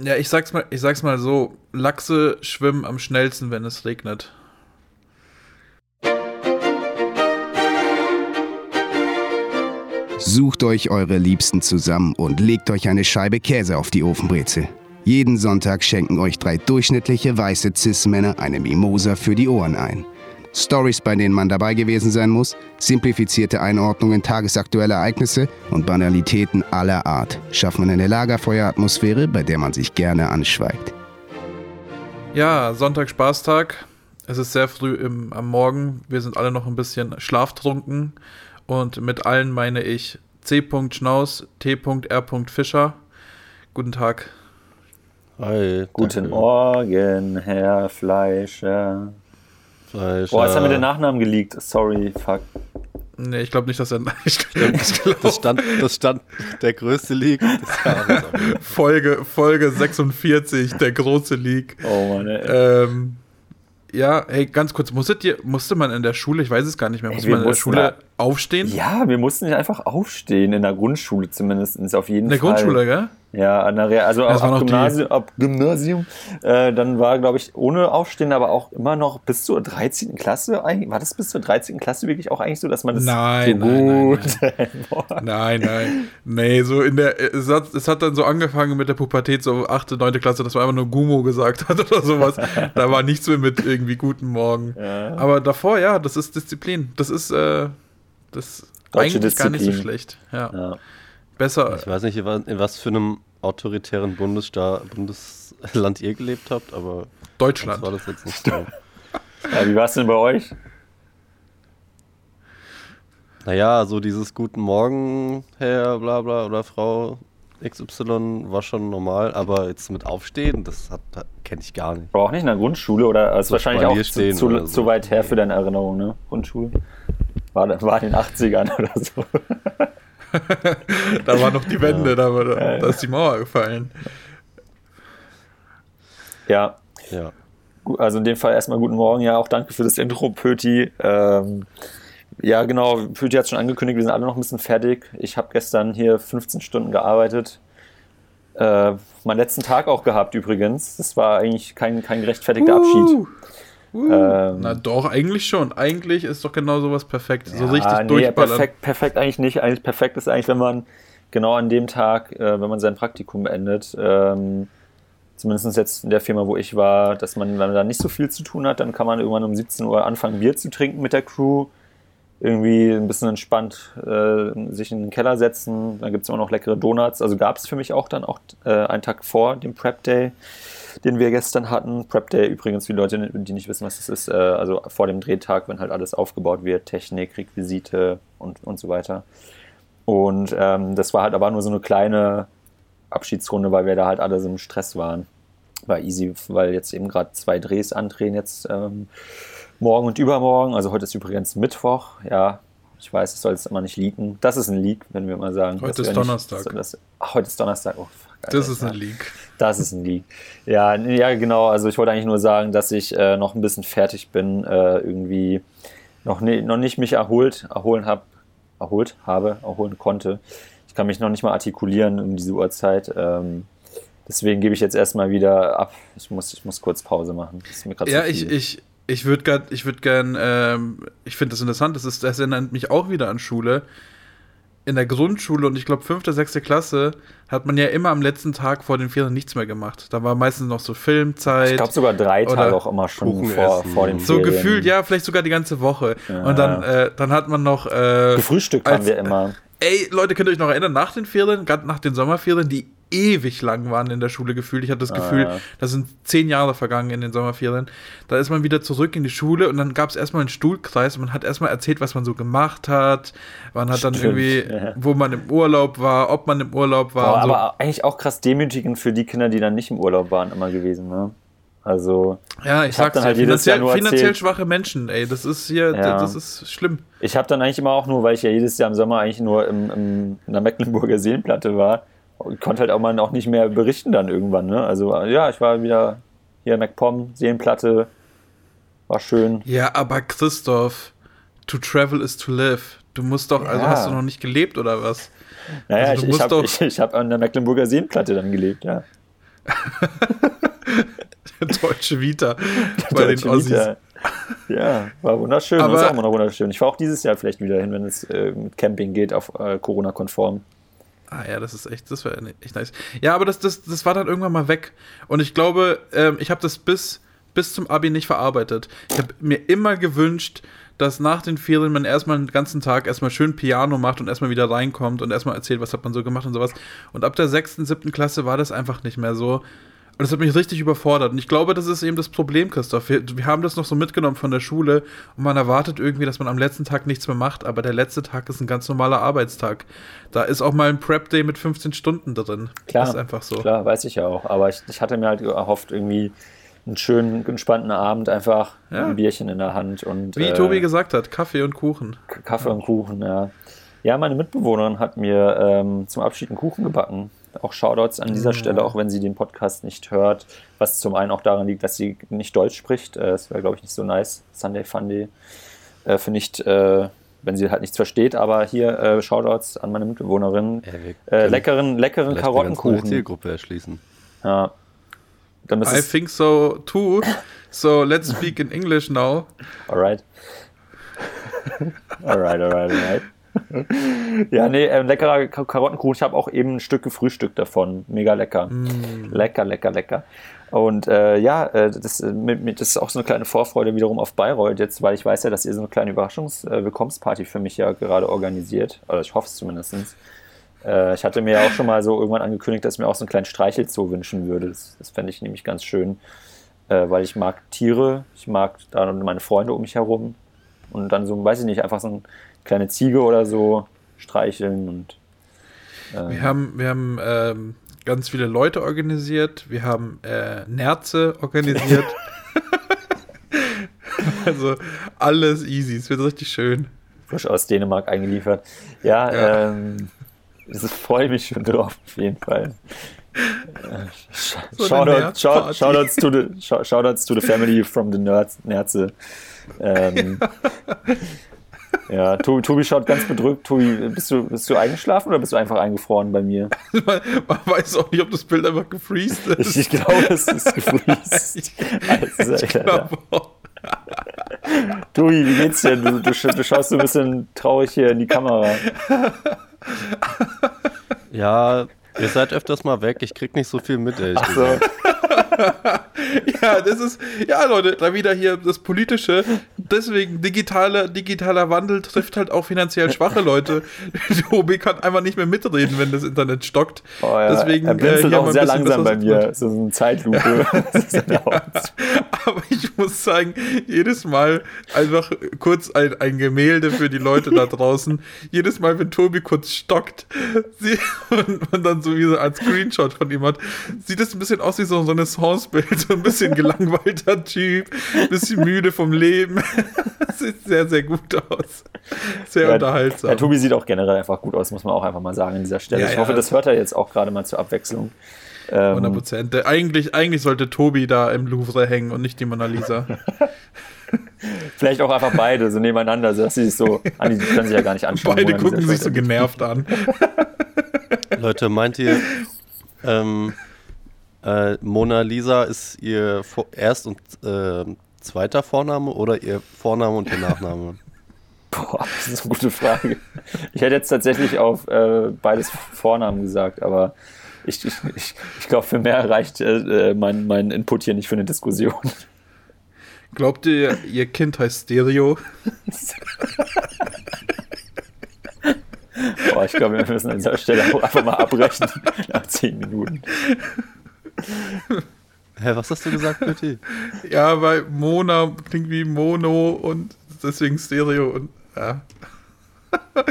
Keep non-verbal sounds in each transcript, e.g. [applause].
Ja, ich sag's mal, ich sag's mal so: Lachse schwimmen am schnellsten, wenn es regnet. Sucht euch eure Liebsten zusammen und legt euch eine Scheibe Käse auf die Ofenbrezel. Jeden Sonntag schenken euch drei durchschnittliche weiße Cis-Männer eine Mimosa für die Ohren ein. Stories, bei denen man dabei gewesen sein muss, simplifizierte Einordnungen tagesaktueller Ereignisse und Banalitäten aller Art schaffen eine Lagerfeueratmosphäre, bei der man sich gerne anschweigt. Ja, Sonntag Spaßtag. Es ist sehr früh im, am Morgen. Wir sind alle noch ein bisschen schlaftrunken. Und mit allen meine ich C. Schnaus, T. R. Fischer. Guten Tag. Hi. Guten. Morgen, Herr Fleischer. Fleisch, Boah, jetzt haben wir ja. den Nachnamen geleakt. Sorry, fuck. Nee, ich glaube nicht, dass er. [laughs] Ich glaub, ich glaub, Das stand, das stand der größte League des [laughs] Jahres. Folge, Folge 46, der große League. Oh Mann, ey. Ähm, ja, hey, ganz kurz, musstet ihr, musste man in der Schule, ich weiß es gar nicht mehr, musste man in der Schule aufstehen? Ja, wir mussten nicht einfach aufstehen, in der Grundschule zumindest, auf jeden In der Fall. Grundschule, gell? Ja, an der Real, also Das ab, ab, Gymnasium, ab Gymnasium, äh, dann war, glaube ich, ohne Aufstehen, aber auch immer noch bis zur 13. Klasse eigentlich. War das bis zur 13. Klasse wirklich auch eigentlich so, dass man das Nein, so nein, gut. nein, [laughs] Nein, nein. Nee, so in der. Es hat, es hat dann so angefangen mit der Pubertät, so 8., 9. Klasse, dass man einfach nur Gummo gesagt hat [laughs] oder sowas. da war nichts mehr mit irgendwie Guten Morgen. Ja. Aber davor, ja, das ist Disziplin. Das ist, äh, das Deutsche eigentlich gar nicht so Disziplin. schlecht. Ja. Ja. Besser. Ich weiß nicht, in was- für einem autoritären Bundesstaat, Bundesland ihr gelebt habt, aber das Deutschland. war das jetzt nicht so. [laughs] Ja, wie war es denn bei euch? Naja, so dieses Guten Morgen, Herr, bla bla oder Frau XY war schon normal, aber jetzt mit Aufstehen, das hat, kenne ich gar nicht. War auch nicht in der Grundschule oder ist So wahrscheinlich auch zu, zu, oder zu so. weit her für deine Erinnerung, ne? Grundschule? War, war in den 80ern oder so. [laughs] [laughs] Da war noch die Wende, da, war, da ist die Mauer gefallen. Ja, Ja. Also in dem Fall erstmal guten Morgen, ja, auch danke für das Intro, Pöti. Ähm, ja, genau, Pöti hat schon angekündigt, wir sind alle noch ein bisschen fertig. Ich habe gestern hier 15 Stunden gearbeitet. Äh, meinen letzten Tag auch gehabt übrigens. Das war eigentlich kein, kein gerechtfertigter Abschied. Uh. Ähm, Na doch, eigentlich schon. Eigentlich ist doch genau sowas perfekt. so Ja, richtig nee, durchballern. perfekt, perfekt eigentlich nicht. Eigentlich perfekt ist eigentlich, wenn man genau an dem Tag, äh, wenn man sein Praktikum beendet, ähm, zumindest jetzt in der Firma, wo ich war, dass man, wenn man da nicht so viel zu tun hat, dann kann man irgendwann um 17 Uhr anfangen, Bier zu trinken mit der Crew. Irgendwie ein bisschen entspannt äh, sich in den Keller setzen. Dann gibt es immer noch leckere Donuts. Also gab es für mich auch dann auch äh, einen Tag vor dem Prep Day, den wir gestern hatten. Prep Day übrigens, für die Leute, die nicht wissen, was das ist, äh, also vor dem Drehtag, wenn halt alles aufgebaut wird, Technik, Requisite und, und so weiter. Und ähm, das war halt aber nur so eine kleine Abschiedsrunde, weil wir da halt alle so im Stress waren. War easy, weil jetzt eben gerade zwei Drehs andrehen jetzt ähm, morgen und übermorgen. Also heute ist übrigens Mittwoch. Ja, ich weiß, ich soll es immer nicht leaken. Das ist ein Leak, wenn wir mal sagen. Heute ist nicht- Donnerstag. so, das, ach, heute ist Donnerstag. Oh, Das ist ein Leak. Das ist ein Leak. Ja, ja, genau. Also ich wollte eigentlich nur sagen, dass ich äh, noch ein bisschen fertig bin, äh, irgendwie noch, ne, noch nicht mich erholt, erholen hab, erholt habe, erholen konnte. Ich kann mich noch nicht mal artikulieren um diese Uhrzeit. Ähm, deswegen gebe ich jetzt erstmal wieder ab. Ich muss, ich muss kurz Pause machen. Ja, ich, ich, ich würde gern, ich würde gern, ähm, ich finde das interessant, das, ist, das erinnert mich auch wieder an Schule. In der Grundschule und ich glaube fünfte, sechste Klasse hat man ja immer am letzten Tag vor den Ferien nichts mehr gemacht. Da war meistens noch so Filmzeit. Ich glaube sogar drei Oder Tage auch immer schon vor, vor den so Ferien. gefühlt, ja, vielleicht sogar die ganze Woche. Ja. Und dann, äh, dann hat man noch. Äh, Gefrühstückt als- haben wir immer. Ey, Leute, könnt ihr euch noch erinnern, nach den Ferien, gerade nach den Sommerferien, die ewig lang waren in der Schule gefühlt. Ich hatte das Gefühl, Ah. da sind zehn Jahre vergangen in den Sommerferien. Da ist man wieder zurück in die Schule und dann gab es erstmal einen Stuhlkreis und man hat erstmal erzählt, was man so gemacht hat. Man hat dann Stimmt, irgendwie, ja. wo man im Urlaub war, ob man im Urlaub war. Boah, so. aber eigentlich auch krass demütigend für die Kinder, die dann nicht im Urlaub waren, immer gewesen. Ne? Also, ja, ich, ich sag's dann halt jedes Jahr finanziell, nur finanziell erzählt- schwache Menschen, ey, das ist hier, Ja. das ist schlimm. ich habe dann eigentlich immer auch nur, weil ich ja jedes Jahr im Sommer eigentlich nur im, im, in der Mecklenburger Seenplatte war, konnte halt auch mal auch nicht mehr berichten dann irgendwann. Ne? Also, ja, ich war wieder hier in MacPom, Seenplatte, war schön. Ja, aber Christoph, to travel is to live. Du musst doch, also Ja. hast du noch nicht gelebt oder was? Naja, Also ich, ich habe ich, ich hab an der Mecklenburger Seenplatte dann gelebt, ja. [laughs] Deutsche Vita bei Deutsche den Ossis. Vita. Ja, war wunderschön. Aber, ist auch immer noch wunderschön. Ich fahre auch dieses Jahr vielleicht wieder hin, wenn es äh, mit Camping geht, auf äh, Corona-konform. Ah ja, das ist echt, das wäre echt nice. Ja, aber das, das, das war dann irgendwann mal weg. Und ich glaube, ähm, ich habe das bis, bis zum Abi nicht verarbeitet. Ich habe mir immer gewünscht, dass nach den Ferien man erstmal den ganzen Tag erstmal schön Piano macht und erstmal wieder reinkommt und erstmal erzählt, was hat man so gemacht und sowas. Und ab der sechsten, siebten Klasse war das einfach nicht mehr so. Und das hat mich richtig überfordert. Und ich glaube, das ist eben das Problem, Christoph. Wir, wir haben das noch so mitgenommen von der Schule und man erwartet irgendwie, dass man am letzten Tag nichts mehr macht, aber der letzte Tag ist ein ganz normaler Arbeitstag. Da ist auch mal ein Prep-Day mit 15 Stunden drin. Klar, Das ist einfach so. Klar, weiß ich ja auch. Aber ich, ich hatte mir halt erhofft, irgendwie einen schönen, entspannten Abend, einfach Ja. ein Bierchen in der Hand und Wie äh, Tobi gesagt hat, Kaffee und Kuchen. Kaffee und Kuchen, ja. Ja, meine Mitbewohnerin hat mir ähm, zum Abschied einen Kuchen gebacken. Auch Shoutouts an dieser Stelle, auch wenn sie den Podcast nicht hört, was zum einen auch daran liegt, dass sie nicht Deutsch spricht. Äh, Das wäre, glaube ich, nicht so nice. Sunday Funday. Äh, für nicht, äh, wenn sie halt nichts versteht, aber hier äh, Shoutouts an meine Mitbewohnerin. Äh, leckeren, leckeren eine Karottenkuchen. Zielgruppe erschließen. Ja. Dann ist I think so too. So let's speak in English now. Alright. alright, alright, alright. Ja, nee, ähm, leckerer Ka- Karottenkuchen. Ich habe auch eben ein Stück gefrühstückt davon. Mega lecker. Lecker, lecker, lecker. Und äh, ja, äh, das, äh, mit, mit, das ist auch so eine kleine Vorfreude wiederum auf Bayreuth jetzt, weil ich weiß ja, dass ihr so eine kleine Überraschungs-Willkommensparty für mich ja gerade organisiert. Oder ich hoffe es zumindest. Äh, ich hatte mir ja auch schon mal so irgendwann angekündigt, dass ich mir auch so einen kleinen Streichelzoo wünschen würde. Das, das fände ich nämlich ganz schön, äh, weil ich mag Tiere, ich mag da meine Freunde um mich herum und dann so, weiß ich nicht, einfach so eine kleine Ziege oder so streicheln und äh, Wir haben, wir haben ähm, ganz viele Leute organisiert. Wir haben äh, Nerze organisiert. [laughs] also alles easy. Es wird richtig schön. frisch aus Dänemark eingeliefert. Ja, Ja. ähm, ich freue mich schon drauf, auf jeden Fall. So eine Shoutout, Nerdparty. shout, shoutouts, to the, shou- shoutouts to the family from the Nerds, Nerze. Ähm, ja, [laughs] Tobi, Tobi schaut ganz bedrückt. Tobi, bist du, bist du eingeschlafen oder bist du einfach eingefroren bei mir? Man, man weiß auch nicht, ob das Bild einfach gefreezed ist. Ich, ich glaube, es ist gefreezed. Also, Ich glaube auch. Tobi, wie geht's dir? Du, du, du schaust so ein bisschen traurig hier in die Kamera. Ja, ihr seid öfters mal weg. Ich krieg nicht so viel mit, ehrlich So. [laughs] Ja, das ist, ja, Leute, da wieder hier das Politische. Deswegen, digitaler, digitaler Wandel trifft halt auch finanziell schwache Leute. [laughs] Tobi kann einfach nicht mehr mitreden, wenn das Internet stockt. oh ja, Deswegen, er blinzelt äh, auch sehr langsam bei mir. So eine Zeitlupe. [laughs] Augen. Aber ich muss sagen, jedes Mal einfach kurz ein, ein Gemälde für die Leute da draußen. Jedes Mal, wenn Tobi kurz stockt sie, und man dann so wie so ein Screenshot von ihm hat, sieht es ein bisschen aus wie so ein Renaissance-Bild. So ein bisschen gelangweilter Typ, ein bisschen müde vom Leben. [laughs] Sieht sehr, sehr gut aus. Sehr Ja, unterhaltsam. Ja, Tobi sieht auch generell einfach gut aus, muss man auch einfach mal sagen an dieser Stelle. Ja, ich hoffe, das hört er jetzt auch gerade mal zur Abwechslung. Ähm, 100 Prozent. Eigentlich, eigentlich sollte Tobi da im Louvre hängen und nicht die Mona Lisa. [laughs] vielleicht auch einfach beide so nebeneinander, sodass sie sich so, die, können sich ja gar nicht anschauen. Beide gucken sich so genervt an. [laughs] Leute, meint ihr, ähm, äh, Mona Lisa ist ihr Vor Erst- und äh, zweiter Vorname oder ihr Vorname und ihr Nachname? Boah, das ist eine gute Frage. Ich hätte jetzt tatsächlich auf äh, beides Vornamen gesagt, aber ich, ich, ich, ich glaube, für mehr reicht äh, mein, mein Input hier nicht für eine Diskussion. Glaubt ihr, ihr Kind heißt Stereo? [laughs] Boah, ich glaube, wir müssen an dieser Stelle auch einfach mal abbrechen [laughs] nach zehn Minuten. Hä, was hast du gesagt, Betty? Ja, weil Mona klingt wie Mono und deswegen Stereo und ja. [laughs]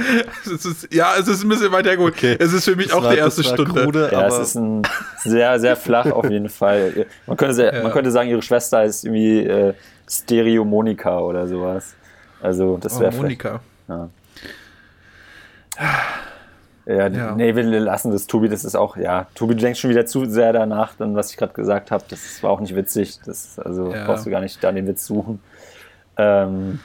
Es ist, ja, es ist ein bisschen weiter gut. Okay. Es ist für mich Das auch war- die erste Stunde. Krude, Ja, aber es ist ein sehr, sehr flach auf jeden Fall. Man könnte, sehr, Ja. man könnte sagen, ihre Schwester ist irgendwie äh, Stereo Monika oder sowas. Also, das Oh, wäre vielleicht. Monika. Ja. Ja, Ja. nee, wir lassen das. Tobi, das ist auch, ja, Tobi, du denkst schon wieder zu sehr danach, dann, was ich gerade gesagt habe. Das war auch nicht witzig. Das, also Ja. brauchst du gar nicht da den Witz suchen. Ähm,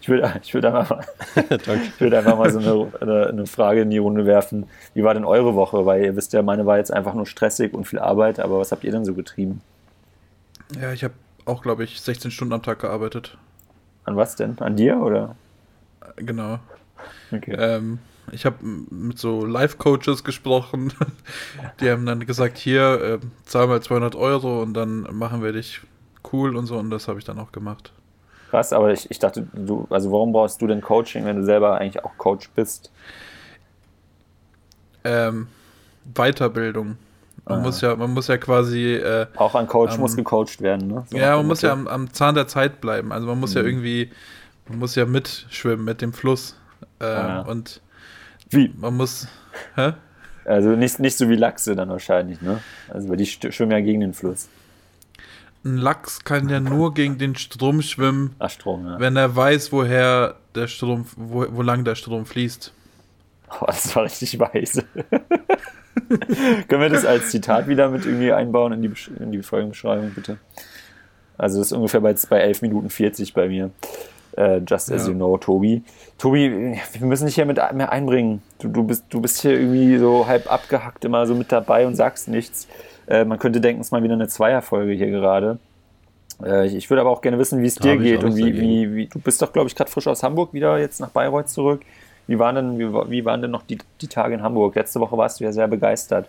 ich würde ich würd einfach, mal, [laughs] ich würd einfach mal so eine, eine, eine, Frage in die Runde werfen. Wie war denn eure Woche? Weil ihr wisst ja, meine war jetzt einfach nur stressig und viel Arbeit, aber was habt ihr denn so getrieben? Ja, ich habe auch, glaube ich, 16 Stunden am Tag gearbeitet. An was denn? An dir oder? Genau. Okay. Ähm, ich habe mit so Live-Coaches gesprochen. [laughs] Die haben dann gesagt, hier, äh, zahl mal 200 Euro und dann machen wir dich cool und so. Und das habe ich dann auch gemacht. Krass, aber ich, ich dachte, du, also warum brauchst du denn Coaching, wenn du selber eigentlich auch Coach bist? Ähm, Weiterbildung. Man, ah. muss ja, man muss ja quasi. Äh, auch ein Coach ähm, muss gecoacht werden, ne? So ja, man muss ja am, am, Zahn der Zeit bleiben. Also man muss mhm. ja irgendwie, man muss ja mitschwimmen mit dem Fluss. Äh, ah, ja. Und wie? Man muss. Hä? Also nicht, nicht so wie Lachse dann wahrscheinlich, ne? Also weil die schwimmen ja gegen den Fluss. Ein Lachs kann ja nur gegen den Strom schwimmen, Ach, Strom, ja. wenn er weiß, woher der Strom, wo, wo lang der Strom fließt. Oh, das war richtig weise. [laughs] Können wir das als Zitat wieder mit irgendwie einbauen in die, in die Folgenbeschreibung, bitte? Also das ist ungefähr bei, bei 11 Minuten 40 bei mir. Uh, just as ja. you know, Tobi. Tobi, wir müssen dich hier mit mehr einbringen. Du, du, bist, du bist hier irgendwie so halb abgehackt immer so mit dabei und sagst nichts. Uh, man könnte denken, es ist mal wieder eine Zweierfolge hier gerade. Uh, ich, ich würde aber auch gerne wissen, wie es dir geht und wie, wie, wie, du bist doch, glaube ich, gerade frisch aus Hamburg wieder jetzt nach Bayreuth zurück. Wie waren denn, wie, wie waren denn noch die, die Tage in Hamburg? Letzte Woche warst du ja sehr begeistert.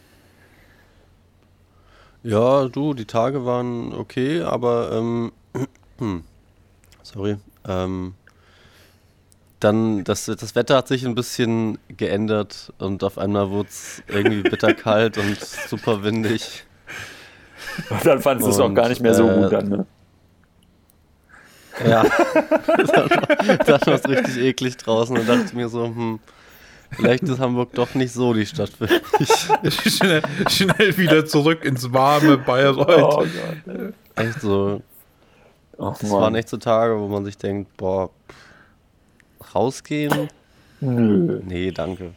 Ja, du, die Tage waren okay, aber ähm, [clears throat] sorry, ähm, dann, das, das Wetter hat sich ein bisschen geändert und auf einmal wurde es irgendwie bitterkalt und super windig. Und dann fandest du es auch gar nicht mehr so äh, gut dann, ne? Ja, [laughs] dann, war es richtig eklig draußen und dachte mir so, hm, vielleicht ist Hamburg doch nicht so die Stadt für mich. [laughs] schnell, schnell wieder zurück ins warme Bayreuth. Oh Gott. Echt so. Oh, das waren echt so Tage, wo man sich denkt, boah, rausgehen? Nö. Nee, danke.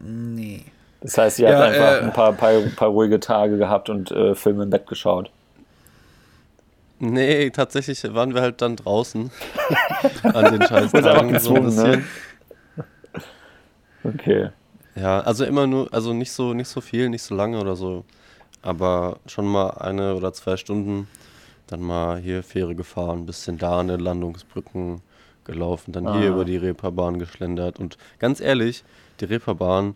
Nee. Das heißt, ihr ja, habt einfach äh, ein paar, paar, paar, ruhige Tage gehabt und äh, Filme im Bett geschaut. Nee, tatsächlich waren wir halt dann draußen [laughs] an den scheiß Tagen so ein bisschen. Ne? Okay. Ja, also immer nur, also nicht so, nicht so viel, nicht so lange oder so, aber schon mal eine oder zwei Stunden dann mal hier Fähre gefahren, bisschen da an den Landungsbrücken gelaufen, dann ah. hier über die Reeperbahn geschlendert. Und ganz ehrlich, die Reeperbahn,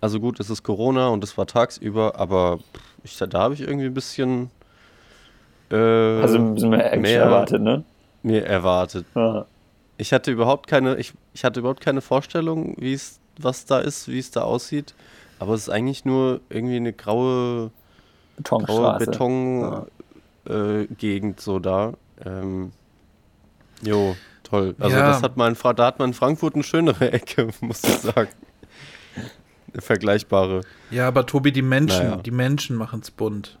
also gut, es ist Corona und es war tagsüber, aber ich, da habe ich irgendwie ein bisschen. Äh, also ein bisschen mehr, mehr erwartet, ne? Mir erwartet. Ah. Ich hatte überhaupt keine, ich, ich hatte überhaupt keine Vorstellung, wie es, was da ist, wie es da aussieht. Aber es ist eigentlich nur irgendwie eine graue, graue Beton, ja äh, Gegend so da. Ähm, jo, toll. Also ja. das hat man, da hat man in Frankfurt eine schönere [laughs] Ecke, muss ich sagen. Eine vergleichbare. Ja, aber Tobi, die Menschen, naja. die Menschen machen es bunt.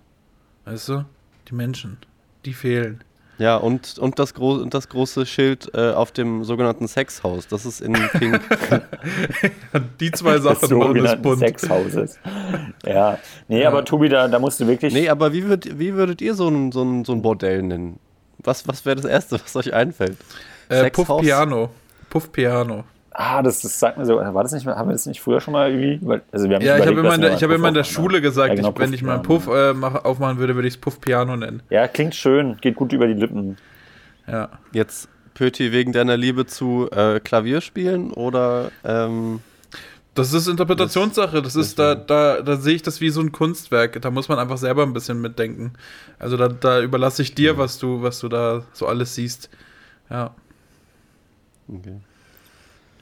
Weißt du? Die Menschen, die fehlen. Ja, und, und, das, Gro und das große Schild äh, auf dem sogenannten Sexhaus. Das ist in Pink. [laughs] Die zwei Sachen das machen das bunt. Sexhauses. Ja. Nee, ja. aber Tobi, da, da musst du wirklich. Nee, aber wie, würd, wie würdet ihr so ein, so ein, so ein Bordell nennen? Was, was wäre das Erste, was euch einfällt? Äh, Puff Piano. Puff Piano. Ah, das, das sagt mir so. War das nicht, haben wir das nicht früher schon mal irgendwie? Also wir haben ja, ich habe immer, in der, hab immer in der Schule gesagt, ja, genau, ich, wenn ich mal einen Puff äh, mach, aufmachen würde, würde ich es Puff Piano nennen. Ja, klingt schön, geht gut über die Lippen. Ja. Jetzt, Pöti, wegen deiner Liebe zu äh, Klavierspielen oder. Ähm, das ist Interpretationssache. Das ist, da, da, da sehe ich das wie so ein Kunstwerk. Da muss man einfach selber ein bisschen mitdenken. Also da, da überlasse ich dir, was du, was du da so alles siehst. Ja. Okay.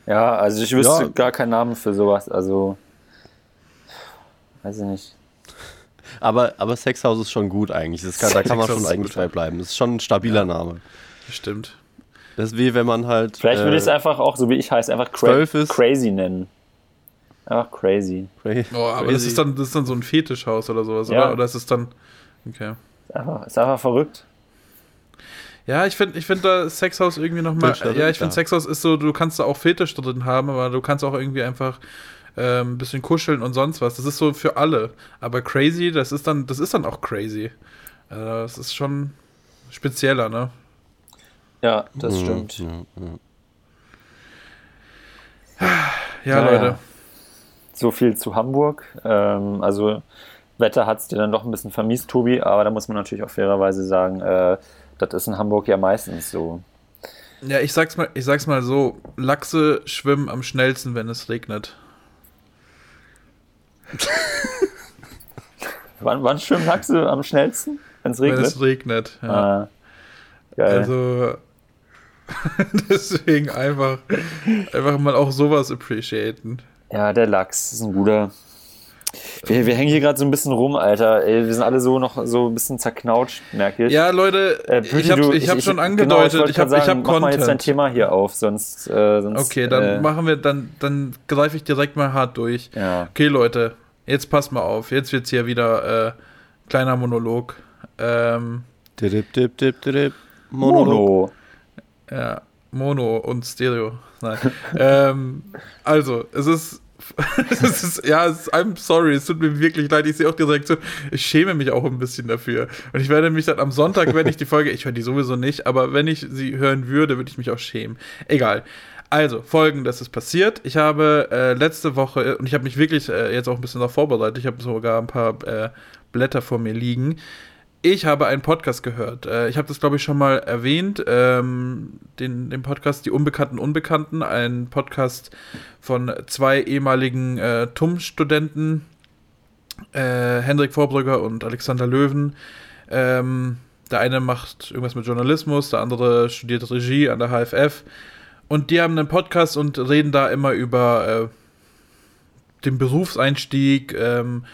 Ja, also ich wüsste ja. gar keinen Namen für sowas. Also, weiß ich nicht. Aber, aber Sexhaus ist schon gut eigentlich. Das kann, da kann man schon eigentlich bei bleiben. Das ist schon ein stabiler ja. Name. Stimmt. Das ist wie wenn man halt. Vielleicht würde ich es äh, einfach auch, so wie ich heiße, einfach cra crazy nennen. Einfach crazy. crazy. Oh, aber das ist, dann, das ist dann so ein Fetischhaus oder sowas, ja. oder? Oder ist es dann. Okay. Ist einfach, ist einfach verrückt. Ja, ich finde ich find da Sexhaus irgendwie nochmal. Ja, ich finde Sexhaus ist so, du kannst da auch Fetisch drin haben, aber du kannst auch irgendwie einfach äh, ein bisschen kuscheln und sonst was. Das ist so für alle. Aber crazy, das ist dann, das ist dann auch crazy. Äh, das ist schon spezieller, ne? Ja, das mhm, stimmt. Ja, ja. Ja. Leute. So viel zu Hamburg. Ähm, also Wetter hat es dir dann doch ein bisschen vermisst, Tobi, aber da muss man natürlich auch fairerweise sagen, äh, das ist in Hamburg ja meistens so. Ja, ich sag's mal, ich sag's mal so: Lachse schwimmen am schnellsten, wenn es regnet. [laughs] wann, wann schwimmen Lachse am schnellsten? Wenn's regnet? Wenn es regnet, ja. Ah, geil. Also, [laughs] deswegen einfach, einfach mal auch sowas appreciaten. Ja, der Lachs ist ein guter. Wir, wir hängen hier gerade so ein bisschen rum, Alter. Ey, wir sind alle so noch so ein bisschen zerknautscht, merke ich. Ja, Leute, äh, ich habe ich hab schon angedeutet, genau, ich, ich habe hab Content. Mach mal jetzt dein Thema hier auf, sonst. Äh, sonst okay, dann äh, machen wir, dann, dann greife ich direkt mal hart durch. Ja. Okay, Leute, jetzt passt mal auf. Jetzt wird's hier wieder äh, kleiner Monolog. Ähm, dip, dip, dip, dip, Monolog. Mono. Ja, Mono und Stereo. Nein. [laughs] ähm, also, es ist [laughs] es ist, ja, ist, I'm sorry, es tut mir wirklich leid. Ich sehe auch die Reaktion. Ich schäme mich auch ein bisschen dafür. Und ich werde mich dann am Sonntag, wenn ich die Folge, ich höre die sowieso nicht, aber wenn ich sie hören würde, würde ich mich auch schämen. Egal. Also, folgendes ist passiert. Ich habe äh, letzte Woche, und ich habe mich wirklich äh, jetzt auch ein bisschen darauf vorbereitet, ich habe sogar ein paar äh, Blätter vor mir liegen ich habe einen Podcast gehört. Äh, ich habe das, glaube ich, schon mal erwähnt. Ähm, den, den Podcast Die Unbekannten Unbekannten. Ein Podcast von zwei ehemaligen äh, TUM-Studenten, äh, Hendrik Vorbrügger und Alexander Löwen. Ähm, der eine macht irgendwas mit Journalismus, der andere studiert Regie an der HFF. Und die haben einen Podcast und reden da immer über äh, den Berufseinstieg, ähm,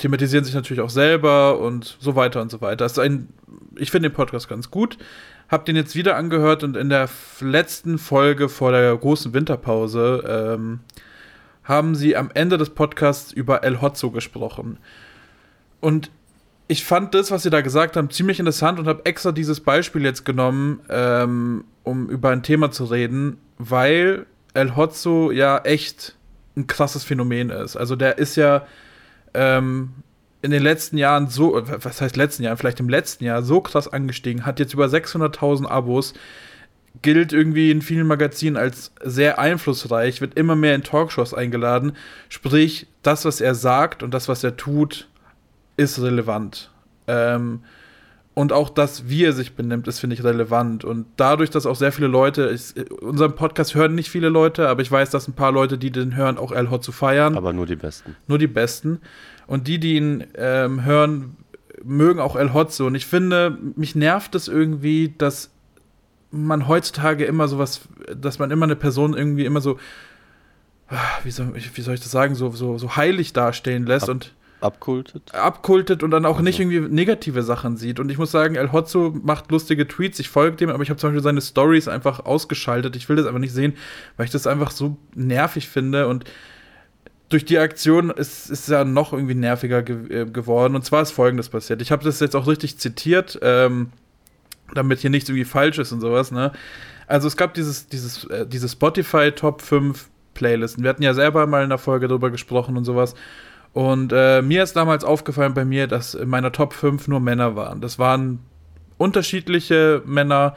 thematisieren sich natürlich auch selber und so weiter und so weiter. Das ist ein, ich finde den Podcast ganz gut. Hab den jetzt wieder angehört und in der letzten Folge vor der großen Winterpause ähm, haben sie am Ende des Podcasts über El Hotzo gesprochen. Und ich fand das, was sie da gesagt haben, ziemlich interessant und habe extra dieses Beispiel jetzt genommen, ähm, um über ein Thema zu reden, weil El Hotzo ja echt ein krasses Phänomen ist. Also der ist ja ähm, in den letzten Jahren so, was heißt letzten Jahren, vielleicht im letzten Jahr so krass angestiegen, hat jetzt über 600.000 Abos, gilt irgendwie in vielen Magazinen als sehr einflussreich, wird immer mehr in Talkshows eingeladen. Sprich, das, was er sagt und das, was er tut, ist relevant. Ähm, und auch das, wie er sich benimmt, ist, finde ich, relevant. Und dadurch, dass auch sehr viele Leute, ich, unseren Podcast hören nicht viele Leute, aber ich weiß, dass ein paar Leute, die den hören, auch El Hot zu feiern. Aber nur die Besten. Nur die Besten. Und die, die ihn ähm, hören, mögen auch El Hotzo. Und ich finde, mich nervt es irgendwie, dass man heutzutage immer sowas, dass man immer eine Person irgendwie immer so, ah, wie soll, wie soll ich das sagen, so, so, so heilig darstellen lässt Ab und abkultet. Abkultet und dann auch also. nicht irgendwie negative Sachen sieht. Und ich muss sagen, El Hotzo macht lustige Tweets, ich folge dem, aber ich habe zum Beispiel seine Stories einfach ausgeschaltet. Ich will das einfach nicht sehen, weil ich das einfach so nervig finde und durch die Aktion ist es ja noch irgendwie nerviger ge äh, geworden. Und zwar ist folgendes passiert. Ich habe das jetzt auch richtig zitiert, ähm, damit hier nichts irgendwie falsch ist und sowas, ne? Also es gab dieses, dieses, äh, diese Spotify Top 5 Playlisten. Wir hatten ja selber mal in der Folge darüber gesprochen und sowas. Und äh, mir ist damals aufgefallen bei mir, dass in meiner Top 5 nur Männer waren. Das waren unterschiedliche Männer,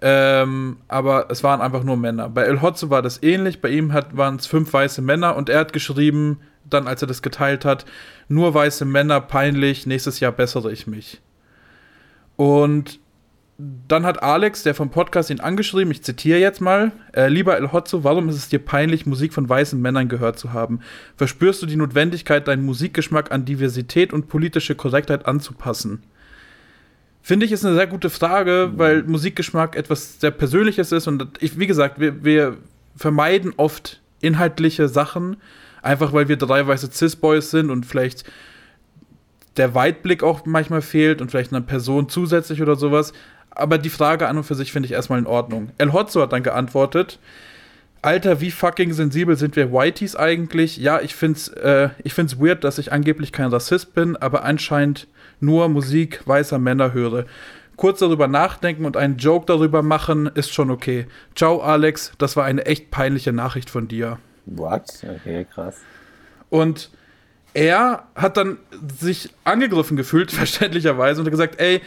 ähm, aber es waren einfach nur Männer. Bei El Hotzo war das ähnlich. Bei ihm waren es fünf weiße Männer und er hat geschrieben, dann als er das geteilt hat, nur weiße Männer, peinlich, nächstes Jahr bessere ich mich. Und dann hat Alex, der vom Podcast, ihn angeschrieben, ich zitiere jetzt mal, äh, lieber El Hotzo, warum ist es dir peinlich, Musik von weißen Männern gehört zu haben? Verspürst du die Notwendigkeit, deinen Musikgeschmack an Diversität und politische Korrektheit anzupassen? Finde ich, ist eine sehr gute Frage, weil Musikgeschmack etwas sehr Persönliches ist und ich, wie gesagt, wir, wir vermeiden oft inhaltliche Sachen, einfach weil wir drei weiße Cis-Boys sind und vielleicht der Weitblick auch manchmal fehlt und vielleicht eine Person zusätzlich oder sowas. Aber die Frage an und für sich finde ich erstmal in Ordnung. El Hotzo hat dann geantwortet, Alter, wie fucking sensibel sind wir Whiteys eigentlich? Ja, ich find's, äh, ich find's weird, dass ich angeblich kein Rassist bin, aber anscheinend nur Musik weißer Männer höre. Kurz darüber nachdenken und einen Joke darüber machen, ist schon okay. Ciao, Alex, das war eine echt peinliche Nachricht von dir. What? Okay, krass. Und er hat dann sich angegriffen gefühlt, [laughs] verständlicherweise, und hat gesagt, ey,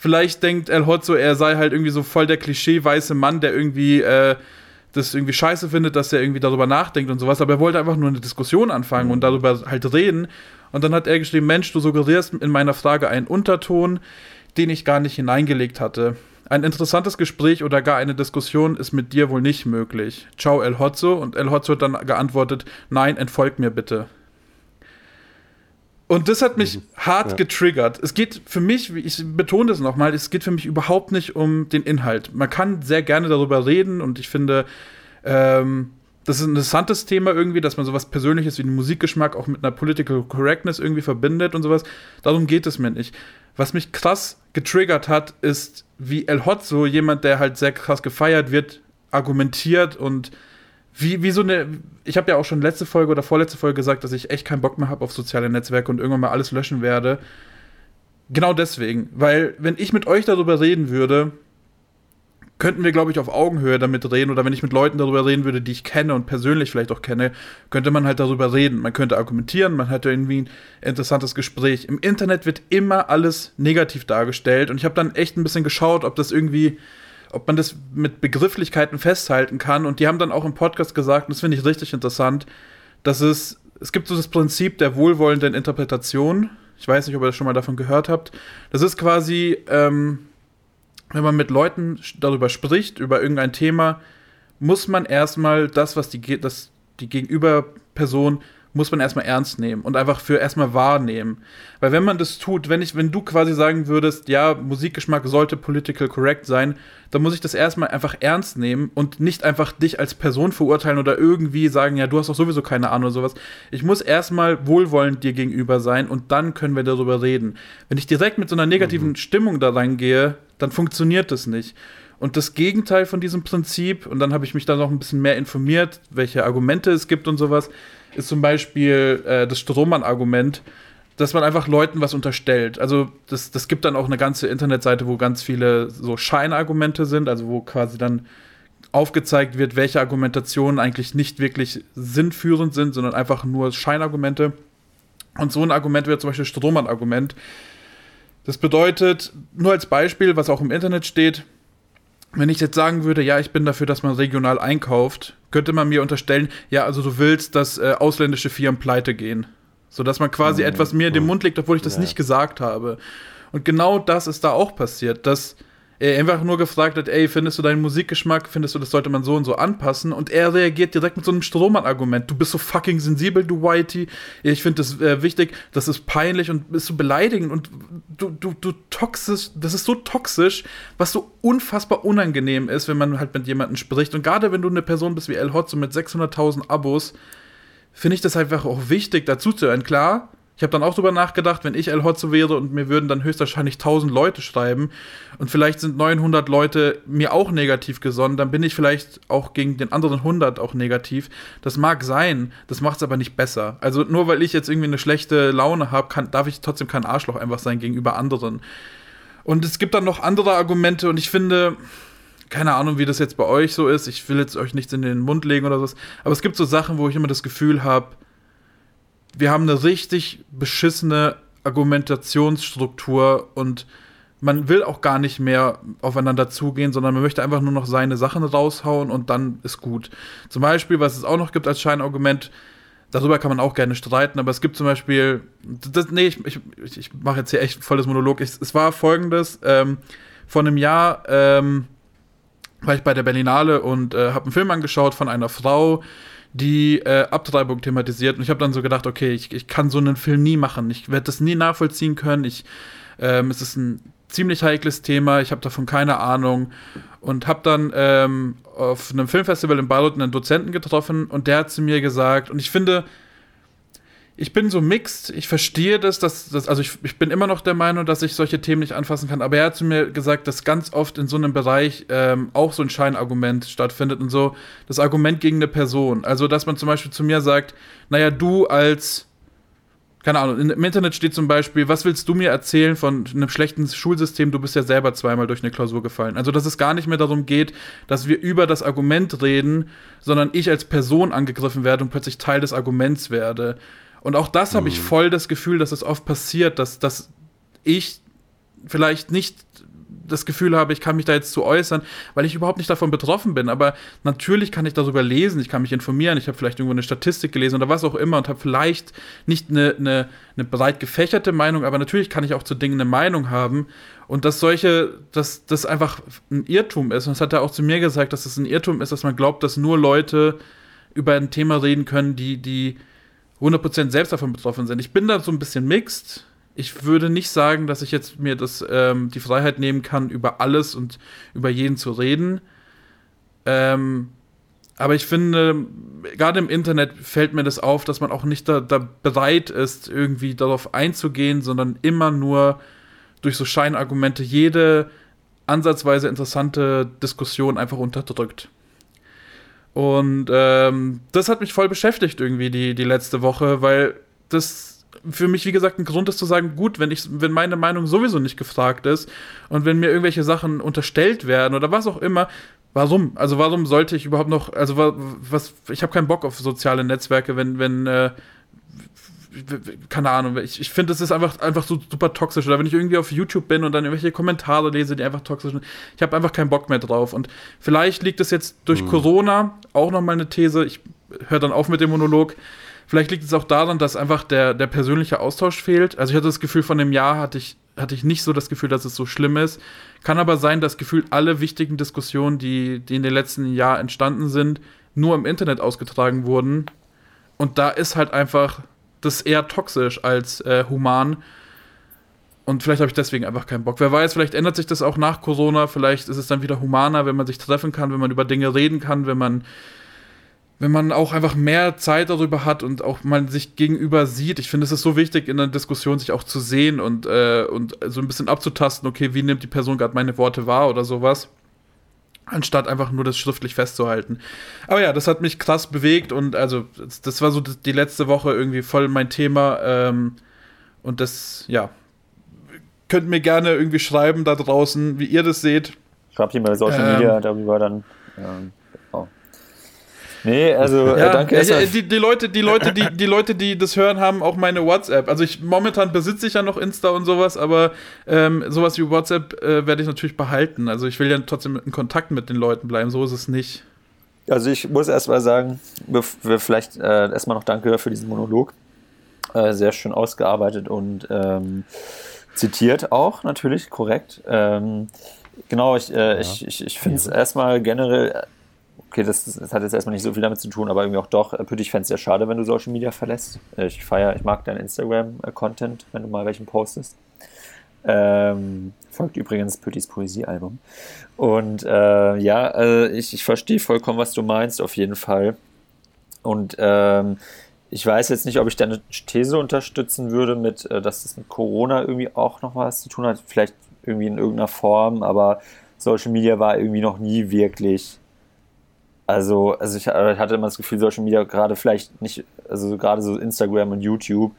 vielleicht denkt El Hotzo, er sei halt irgendwie so voll der Klischee-weiße Mann, der irgendwie äh, das irgendwie scheiße findet, dass er irgendwie darüber nachdenkt und sowas, aber er wollte einfach nur eine Diskussion anfangen und darüber halt reden. Und dann hat er geschrieben, Mensch, du suggerierst in meiner Frage einen Unterton, den ich gar nicht hineingelegt hatte. Ein interessantes Gespräch oder gar eine Diskussion ist mit dir wohl nicht möglich. Ciao El Hotzo. Und El Hotzo hat dann geantwortet, nein, entfolg mir bitte. Und das hat mich mhm. hart ja. getriggert. Es geht für mich, ich betone das nochmal, es geht für mich überhaupt nicht um den Inhalt. Man kann sehr gerne darüber reden und ich finde, ähm, das ist ein interessantes Thema irgendwie, dass man sowas Persönliches wie den Musikgeschmack auch mit einer Political Correctness irgendwie verbindet und sowas. Darum geht es mir nicht. Was mich krass getriggert hat, ist, wie El Hotzo, jemand, der halt sehr krass gefeiert wird, argumentiert und wie, wie so eine. Ich habe ja auch schon letzte Folge oder vorletzte Folge gesagt, dass ich echt keinen Bock mehr habe auf soziale Netzwerke und irgendwann mal alles löschen werde. Genau deswegen. Weil, wenn ich mit euch darüber reden würde, könnten wir, glaube ich, auf Augenhöhe damit reden. Oder wenn ich mit Leuten darüber reden würde, die ich kenne und persönlich vielleicht auch kenne, könnte man halt darüber reden. Man könnte argumentieren, man hätte irgendwie ein interessantes Gespräch. Im Internet wird immer alles negativ dargestellt. Und ich habe dann echt ein bisschen geschaut, ob das irgendwie ob man das mit Begrifflichkeiten festhalten kann. Und die haben dann auch im Podcast gesagt, und das finde ich richtig interessant, dass es, es gibt so das Prinzip der wohlwollenden Interpretation. Ich weiß nicht, ob ihr das schon mal davon gehört habt. Das ist quasi, ähm, wenn man mit Leuten darüber spricht, über irgendein Thema, muss man erstmal das, was die, das, die Gegenüberperson muss man erstmal ernst nehmen und einfach für erstmal wahrnehmen. Weil wenn man das tut, wenn ich, wenn du quasi sagen würdest, ja, Musikgeschmack sollte political correct sein, dann muss ich das erstmal einfach ernst nehmen und nicht einfach dich als Person verurteilen oder irgendwie sagen, ja, du hast doch sowieso keine Ahnung oder sowas. Ich muss erstmal wohlwollend dir gegenüber sein und dann können wir darüber reden. Wenn ich direkt mit so einer negativen mhm. Stimmung da reingehe, dann funktioniert das nicht. Und das Gegenteil von diesem Prinzip, und dann habe ich mich da noch ein bisschen mehr informiert, welche Argumente es gibt und sowas, ist zum Beispiel äh, das Strohmann-Argument, dass man einfach Leuten was unterstellt. Also das, das gibt dann auch eine ganze Internetseite, wo ganz viele so Scheinargumente sind, also wo quasi dann aufgezeigt wird, welche Argumentationen eigentlich nicht wirklich sinnführend sind, sondern einfach nur Scheinargumente. Und so ein Argument wäre zum Beispiel Strohmann-Argument. Das bedeutet, nur als Beispiel, was auch im Internet steht, wenn ich jetzt sagen würde, ja, ich bin dafür, dass man regional einkauft, könnte man mir unterstellen, ja, also du willst, dass äh, ausländische Firmen pleite gehen. So dass man quasi mhm. etwas mir in den Mund legt, obwohl ich das ja. nicht gesagt habe. Und genau das ist da auch passiert, dass er einfach nur gefragt hat, ey, findest du deinen Musikgeschmack, findest du, das sollte man so und so anpassen? Und er reagiert direkt mit so einem Strohmann-Argument. Du bist so fucking sensibel, du Whitey. Ich finde das äh, wichtig, das ist peinlich und bist so beleidigend und du, du, du toxisch, das ist so toxisch, was so unfassbar unangenehm ist, wenn man halt mit jemandem spricht. Und gerade wenn du eine Person bist wie El Hot, so mit 600.000 Abos, finde ich das einfach auch wichtig, dazu zu hören. Klar, ich habe dann auch drüber nachgedacht, wenn ich El Hotzo wäre und mir würden dann höchstwahrscheinlich 1000 Leute schreiben und vielleicht sind 900 Leute mir auch negativ gesonnen, dann bin ich vielleicht auch gegen den anderen 100 auch negativ. Das mag sein, das macht es aber nicht besser. Also nur weil ich jetzt irgendwie eine schlechte Laune habe, darf ich trotzdem kein Arschloch einfach sein gegenüber anderen. Und es gibt dann noch andere Argumente und ich finde, keine Ahnung, wie das jetzt bei euch so ist. Ich will jetzt euch nichts in den Mund legen oder was. Aber es gibt so Sachen, wo ich immer das Gefühl habe, wir haben eine richtig beschissene Argumentationsstruktur und man will auch gar nicht mehr aufeinander zugehen, sondern man möchte einfach nur noch seine Sachen raushauen und dann ist gut. Zum Beispiel, was es auch noch gibt als Scheinargument, darüber kann man auch gerne streiten, aber es gibt zum Beispiel, das, nee, ich, ich, ich mache jetzt hier echt volles Monolog. Ich, es war folgendes, ähm, vor einem Jahr ähm, war ich bei der Berlinale und äh, habe einen Film angeschaut von einer Frau, die äh, Abtreibung thematisiert. Und ich habe dann so gedacht, okay, ich, ich kann so einen Film nie machen. Ich werde das nie nachvollziehen können. Ich, ähm, es ist ein ziemlich heikles Thema. Ich habe davon keine Ahnung. Und habe dann ähm, auf einem Filmfestival in Bayreuth einen Dozenten getroffen und der hat zu mir gesagt, und ich finde, ich bin so mixed, ich verstehe das, dass, dass also ich, ich bin immer noch der Meinung, dass ich solche Themen nicht anfassen kann, aber er hat zu mir gesagt, dass ganz oft in so einem Bereich ähm, auch so ein Scheinargument stattfindet und so das Argument gegen eine Person. Also, dass man zum Beispiel zu mir sagt, naja, du als, keine Ahnung, im Internet steht zum Beispiel, was willst du mir erzählen von einem schlechten Schulsystem, du bist ja selber zweimal durch eine Klausur gefallen. Also, dass es gar nicht mehr darum geht, dass wir über das Argument reden, sondern ich als Person angegriffen werde und plötzlich Teil des Arguments werde. Und auch das habe ich mhm. voll das Gefühl, dass es oft passiert, dass, dass ich vielleicht nicht das Gefühl habe, ich kann mich da jetzt zu äußern, weil ich überhaupt nicht davon betroffen bin. Aber natürlich kann ich darüber lesen, ich kann mich informieren, ich habe vielleicht irgendwo eine Statistik gelesen oder was auch immer und habe vielleicht nicht eine, eine, eine breit gefächerte Meinung, aber natürlich kann ich auch zu Dingen eine Meinung haben. Und dass solche, dass das einfach ein Irrtum ist. Und das hat er auch zu mir gesagt, dass es das ein Irrtum ist, dass man glaubt, dass nur Leute über ein Thema reden können, die, die 100% selbst davon betroffen sind. Ich bin da so ein bisschen mixed ich würde nicht sagen, dass ich jetzt mir das, ähm, die Freiheit nehmen kann, über alles und über jeden zu reden. Ähm, aber ich finde, gerade im Internet fällt mir das auf, dass man auch nicht da, da, bereit ist, irgendwie darauf einzugehen, sondern immer nur durch so Scheinargumente jede ansatzweise interessante Diskussion einfach unterdrückt. Und ähm, das hat mich voll beschäftigt irgendwie die, die letzte Woche, weil das für mich, wie gesagt, ein Grund ist zu sagen, gut, wenn ich, wenn meine Meinung sowieso nicht gefragt ist und wenn mir irgendwelche Sachen unterstellt werden oder was auch immer, warum? Also warum sollte ich überhaupt noch, also was, ich habe keinen Bock auf soziale Netzwerke, wenn, wenn, äh, keine Ahnung, ich, ich finde, das ist einfach, einfach so super toxisch. Oder wenn ich irgendwie auf YouTube bin und dann irgendwelche Kommentare lese, die einfach toxisch sind, ich habe einfach keinen Bock mehr drauf. Und vielleicht liegt es jetzt durch mhm. Corona auch nochmal eine These, ich höre dann auf mit dem Monolog, Vielleicht liegt es auch daran, dass einfach der, der persönliche Austausch fehlt. Also ich hatte das Gefühl, von dem Jahr hatte ich, hatte ich nicht so das Gefühl, dass es so schlimm ist. Kann aber sein, dass gefühlt alle wichtigen Diskussionen, die, die in den letzten Jahren entstanden sind, nur im Internet ausgetragen wurden. Und da ist halt einfach das eher toxisch als äh, human. Und vielleicht habe ich deswegen einfach keinen Bock. Wer weiß, vielleicht ändert sich das auch nach Corona. Vielleicht ist es dann wieder humaner, wenn man sich treffen kann, wenn man über Dinge reden kann, wenn man wenn man auch einfach mehr Zeit darüber hat und auch man sich gegenüber sieht. Ich finde, es ist so wichtig, in einer Diskussion sich auch zu sehen und, äh, und so ein bisschen abzutasten, okay, wie nimmt die Person gerade meine Worte wahr oder sowas. Anstatt einfach nur das schriftlich festzuhalten. Aber ja, das hat mich krass bewegt und also das, war so die letzte Woche irgendwie voll mein Thema. Ähm, und das, ja, könnt mir gerne irgendwie schreiben da draußen, wie ihr das seht. Schreibt ihr mal Social Media ähm, darüber dann. Ähm, Nee, also ja, äh, danke. Ja, die, die, Leute, die Leute, die, die Leute, die das hören, haben auch meine WhatsApp. Also ich momentan besitze ich ja noch Insta und sowas, aber ähm, sowas wie WhatsApp äh, werde ich natürlich behalten. Also ich will ja trotzdem in Kontakt mit den Leuten bleiben, so ist es nicht. Also ich muss erst mal sagen, vielleicht äh, erstmal noch danke für diesen Monolog. Äh, sehr schön ausgearbeitet und ähm, zitiert auch, natürlich, korrekt. Ähm, genau, ich, äh, ja. ich, ich, ich finde es erstmal generell okay, das, das, hat jetzt erstmal nicht so viel damit zu tun, aber irgendwie auch doch, äh, Pütti, ich fände es sehr schade, wenn du Social Media verlässt. Äh, ich feiere, ich mag deinen Instagram-Content, wenn du mal welchen postest. Ähm, folgt übrigens Püttis Poesiealbum. Und äh, ja, äh, ich, ich verstehe vollkommen, was du meinst, auf jeden Fall. Und ähm, ich weiß jetzt nicht, ob ich deine These unterstützen würde, mit, dass es mit Corona irgendwie auch noch was zu tun hat. Vielleicht irgendwie in irgendeiner Form, aber Social Media war irgendwie noch nie wirklich also, also ich, hatte immer das Gefühl, Social Media gerade vielleicht nicht, also gerade so Instagram und YouTube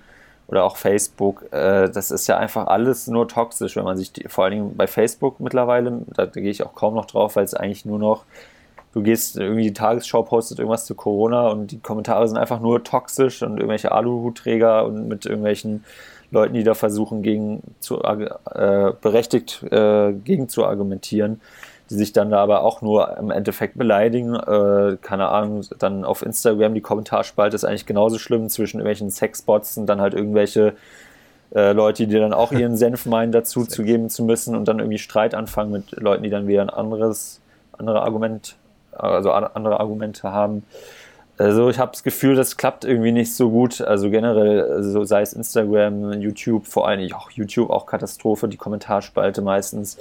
oder auch Facebook, äh, das ist ja einfach alles nur toxisch, wenn man sich, die, vor allen Dingen bei Facebook mittlerweile, da, da gehe ich auch kaum noch drauf, weil es eigentlich nur noch, du gehst irgendwie die Tagesschau postet irgendwas zu Corona und die Kommentare sind einfach nur toxisch und irgendwelche Aluhutträger und mit irgendwelchen Leuten, die da versuchen, gegen zu, äh, berechtigt äh, gegen zu argumentieren die sich dann da aber auch nur im Endeffekt beleidigen. Äh, keine Ahnung, dann auf Instagram die Kommentarspalte ist eigentlich genauso schlimm zwischen irgendwelchen Sexbots und dann halt irgendwelche äh, Leute, die dann auch ihren [laughs] Senf meinen, dazu zu geben zu müssen und dann irgendwie Streit anfangen mit Leuten, die dann wieder ein anderes, andere Argument, also andere Argumente haben. Also ich habe das Gefühl, das klappt irgendwie nicht so gut. Also generell, also sei es Instagram, YouTube, vor allem auch YouTube, auch Katastrophe, die Kommentarspalte meistens.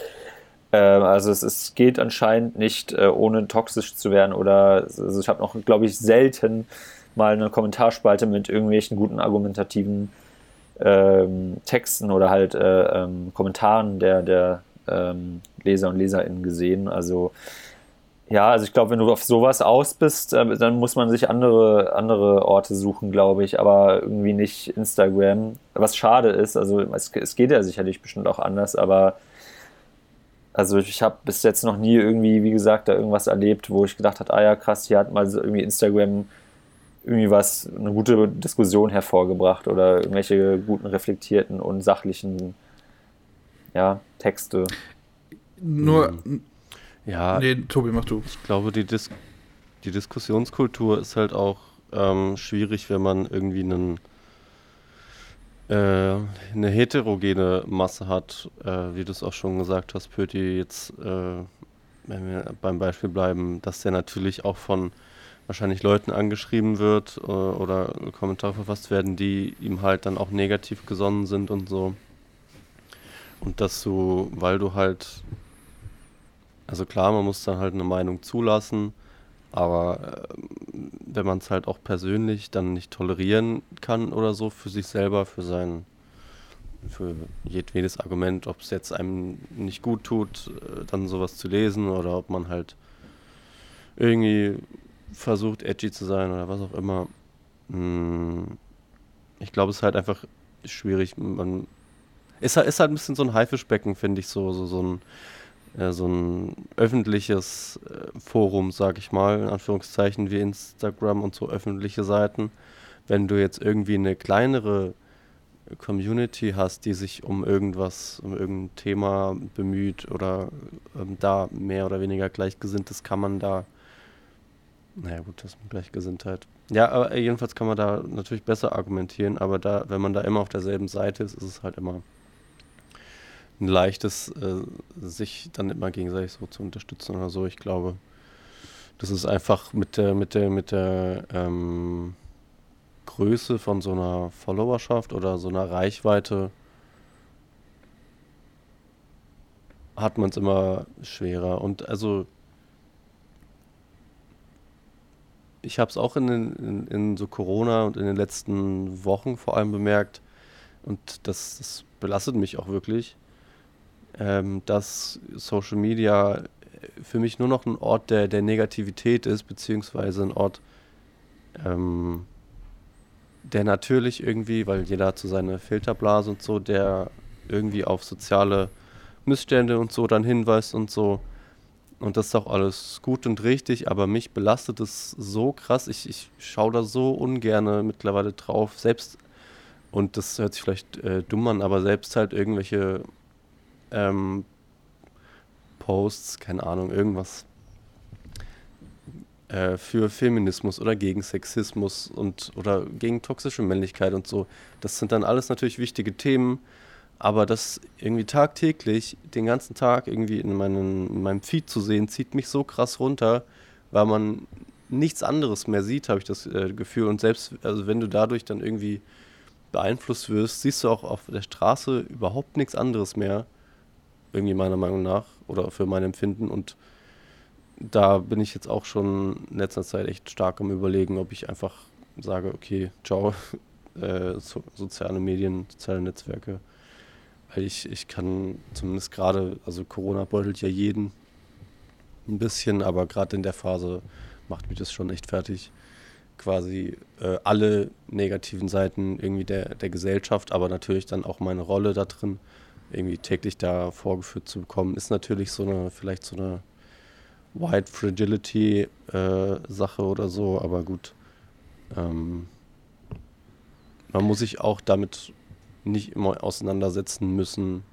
Ähm, also es, es, geht anscheinend nicht, äh, ohne toxisch zu werden. Oder also ich habe noch, glaube ich, selten mal eine Kommentarspalte mit irgendwelchen guten argumentativen ähm, Texten oder halt äh, ähm, Kommentaren der, der ähm, Leser und Leserinnen gesehen. Also ja, also ich glaube, wenn du auf sowas aus bist, äh, dann muss man sich andere, andere Orte suchen, glaube ich, aber irgendwie nicht Instagram. Was schade ist, also es, es geht ja sicherlich bestimmt auch anders, aber also ich habe bis jetzt noch nie irgendwie, wie gesagt, da irgendwas erlebt, wo ich gedacht habe, ah ja, krass, hier hat mal irgendwie Instagram irgendwie was, eine gute Diskussion hervorgebracht oder irgendwelche guten, reflektierten und sachlichen ja, Texte. Nur. Hm. Ja. Nee, Tobi, mach du. Ich glaube, die, Dis die Diskussionskultur ist halt auch ähm, schwierig, wenn man irgendwie einen, äh, eine heterogene Masse hat, äh, wie du es auch schon gesagt hast, Pöti, jetzt, äh, wenn wir beim Beispiel bleiben, dass der natürlich auch von wahrscheinlich Leuten angeschrieben wird äh, oder Kommentare verfasst werden, die ihm halt dann auch negativ gesonnen sind und so. Und dass du, weil du halt, also klar, man muss dann halt eine Meinung zulassen, aber äh, wenn man es halt auch persönlich dann nicht tolerieren kann oder so für sich selber, für sein, für jedwedes Argument, ob es jetzt einem nicht gut tut, äh, dann sowas zu lesen oder ob man halt irgendwie versucht, edgy zu sein oder was auch immer. Hm, ich glaube, es ist halt einfach schwierig. Man ist halt, ist halt ein bisschen so ein Haifischbecken, finde ich, so, so, so ein, äh, so ein öffentliches äh, Forum, sag ich mal, in Anführungszeichen, wie Instagram und so öffentliche Seiten. Wenn du jetzt irgendwie eine kleinere Community hast, die sich um irgendwas, um irgendein Thema bemüht oder ähm, da mehr oder weniger gleichgesinnt ist, kann man da naja, gut, das mit Gleichgesinntheit. Ja, aber jedenfalls kann man da natürlich besser argumentieren, aber da, wenn man da immer auf derselben Seite ist, ist es halt immer ein leichtes, äh, sich dann immer gegenseitig so zu unterstützen oder so. Ich glaube, das ist einfach mit der, mit der, mit der ähm, Größe von so einer Followerschaft oder so einer Reichweite hat man es immer schwerer. Und also ich habe es auch in, in, in, so Corona und in den letzten Wochen vor allem bemerkt, und das, das belastet mich auch wirklich, ähm, dass Social Media für mich nur noch ein Ort der, der Negativität ist, beziehungsweise ein Ort, ähm, der natürlich irgendwie, weil jeder hat so seine Filterblase und so, der irgendwie auf soziale Missstände und so dann hinweist und so. Und das ist auch alles gut und richtig, aber mich belastet es so krass. Ich, ich schaue da so ungern mittlerweile drauf. Selbst, und das hört sich vielleicht äh, dumm an, aber selbst halt irgendwelche ähm, Posts, keine Ahnung, irgendwas äh, für Feminismus oder gegen Sexismus und oder gegen toxische Männlichkeit und so. Das sind dann alles natürlich wichtige Themen aber das irgendwie tagtäglich, den ganzen Tag irgendwie in, meinen, in meinem Feed zu sehen, zieht mich so krass runter, weil man nichts anderes mehr sieht, habe ich das äh, Gefühl. Und selbst, also wenn du dadurch dann irgendwie beeinflusst wirst, siehst du auch auf der Straße überhaupt nichts anderes mehr. Irgendwie meiner Meinung nach oder für mein Empfinden. Und da bin ich jetzt auch schon in letzter Zeit echt stark am Überlegen, ob ich einfach sage, okay, ciao, [laughs] äh, so, soziale Medien, soziale Netzwerke weil ich, ich kann zumindest gerade, also Corona beutelt ja jeden ein bisschen, aber gerade in der Phase macht mich das schon echt fertig. Quasi äh, alle negativen Seiten irgendwie der, der Gesellschaft, aber natürlich dann auch meine Rolle da drin, irgendwie täglich da vorgeführt zu bekommen, ist natürlich so eine, vielleicht so eine White Fragility äh, Sache oder so, aber gut. Ähm, man muss sich auch damit nicht immer auseinandersetzen müssen,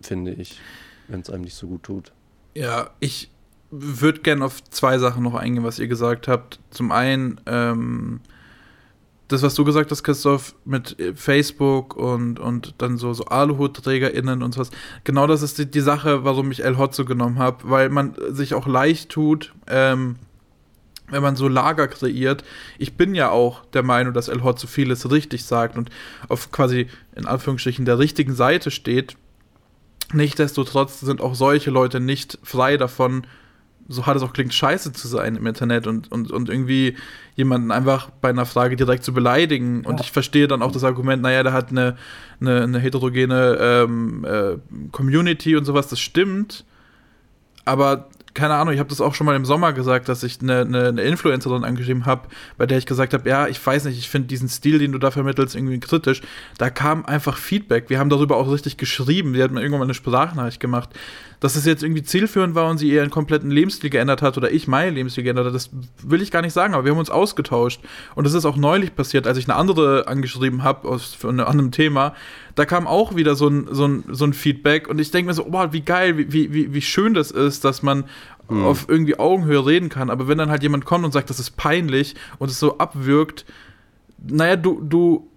finde ich, wenn es einem nicht so gut tut. Ja, ich würde gerne auf zwei Sachen noch eingehen, was ihr gesagt habt. Zum einen, ähm, das, was du gesagt hast, Christoph, mit Facebook und, und dann so, so AluhutträgerInnen und sowas. Genau das ist die, die Sache, warum ich El Hotzo genommen habe, weil man sich auch leicht tut, ähm, wenn man so Lager kreiert. Ich bin ja auch der Meinung, dass El Hot so vieles richtig sagt und auf quasi in Anführungsstrichen der richtigen Seite steht. Nichtsdestotrotz sind auch solche Leute nicht frei davon, so hart es auch klingt, scheiße zu sein im Internet und, und, und irgendwie jemanden einfach bei einer Frage direkt zu beleidigen. Und ich verstehe dann auch das Argument, naja, der hat eine, eine, eine heterogene ähm, äh, Community und sowas, das stimmt. Aber keine Ahnung, ich habe das auch schon mal im Sommer gesagt, dass ich eine, eine, eine Influencerin angeschrieben habe, bei der ich gesagt habe, ja, ich weiß nicht, ich finde diesen Stil, den du da vermittelst, irgendwie kritisch. Da kam einfach Feedback. Wir haben darüber auch richtig geschrieben. Die hat mir irgendwann mal eine Sprachnachricht gemacht. Dass es jetzt irgendwie zielführend war und sie ihren kompletten Lebensstil geändert hat oder ich meinen Lebensstil geändert hat, das will ich gar nicht sagen, aber wir haben uns ausgetauscht. Und das ist auch neulich passiert, als ich eine andere angeschrieben habe aus von einem anderen Thema. Da kam auch wieder so ein, so ein, so ein Feedback und ich denke mir so, oh, wie geil, wie, wie, wie schön das ist, dass man mhm. auf irgendwie Augenhöhe reden kann. Aber wenn dann halt jemand kommt und sagt, das ist peinlich und es so abwirkt, naja, du, du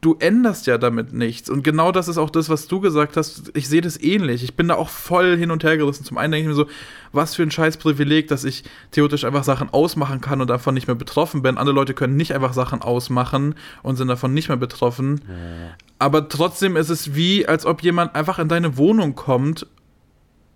du änderst ja damit nichts. Und genau das ist auch das, was du gesagt hast. Ich sehe das ähnlich. Ich bin da auch voll hin und her gerissen. Zum einen denke ich mir so, was für ein scheiß Privileg, dass ich theoretisch einfach Sachen ausmachen kann und davon nicht mehr betroffen bin. Andere Leute können nicht einfach Sachen ausmachen und sind davon nicht mehr betroffen. Ja. Aber trotzdem ist es wie, als ob jemand einfach in deine Wohnung kommt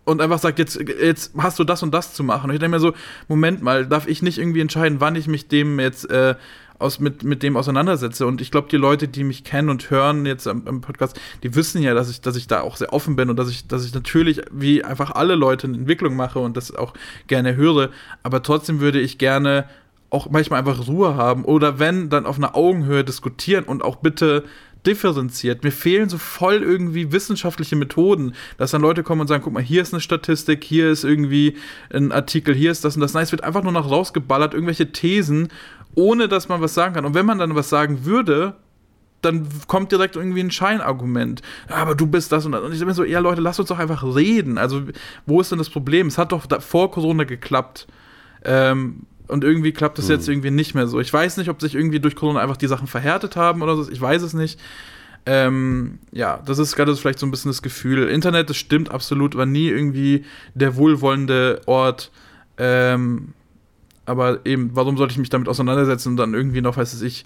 und einfach sagt, jetzt, jetzt hast du das und das zu machen. Und ich denke mir so, Moment mal, darf ich nicht irgendwie entscheiden, wann ich mich dem jetzt äh, aus, mit, mit dem auseinandersetze. Und ich glaube, die Leute, die mich kennen und hören jetzt am, am, Podcast, die wissen ja, dass ich, dass ich da auch sehr offen bin und dass ich, dass ich natürlich, wie einfach alle Leute, eine Entwicklung mache und das auch gerne höre. Aber trotzdem würde ich gerne auch manchmal einfach Ruhe haben oder wenn, dann auf einer Augenhöhe diskutieren und auch bitte differenziert. Mir fehlen so voll irgendwie wissenschaftliche Methoden, dass dann Leute kommen und sagen, guck mal, hier ist eine Statistik, hier ist irgendwie ein Artikel, hier ist das und das. Nein, es wird einfach nur noch rausgeballert, irgendwelche Thesen ohne dass man was sagen kann. Und wenn man dann was sagen würde, dann kommt direkt irgendwie ein Scheinargument. aber du bist das und das. Und ich bin so, ja Leute, lasst uns doch einfach reden. Also, wo ist denn das Problem? Es hat doch vor Corona geklappt. Ähm, und irgendwie klappt es hm. jetzt irgendwie nicht mehr so. Ich weiß nicht, ob sich irgendwie durch Corona einfach die Sachen verhärtet haben oder so. Ich weiß es nicht. Ähm, ja, das ist gerade vielleicht so ein bisschen das Gefühl. Internet, das stimmt absolut, war nie irgendwie der wohlwollende Ort. Ähm, aber eben, warum sollte ich mich damit auseinandersetzen und dann irgendwie noch, weiß ich,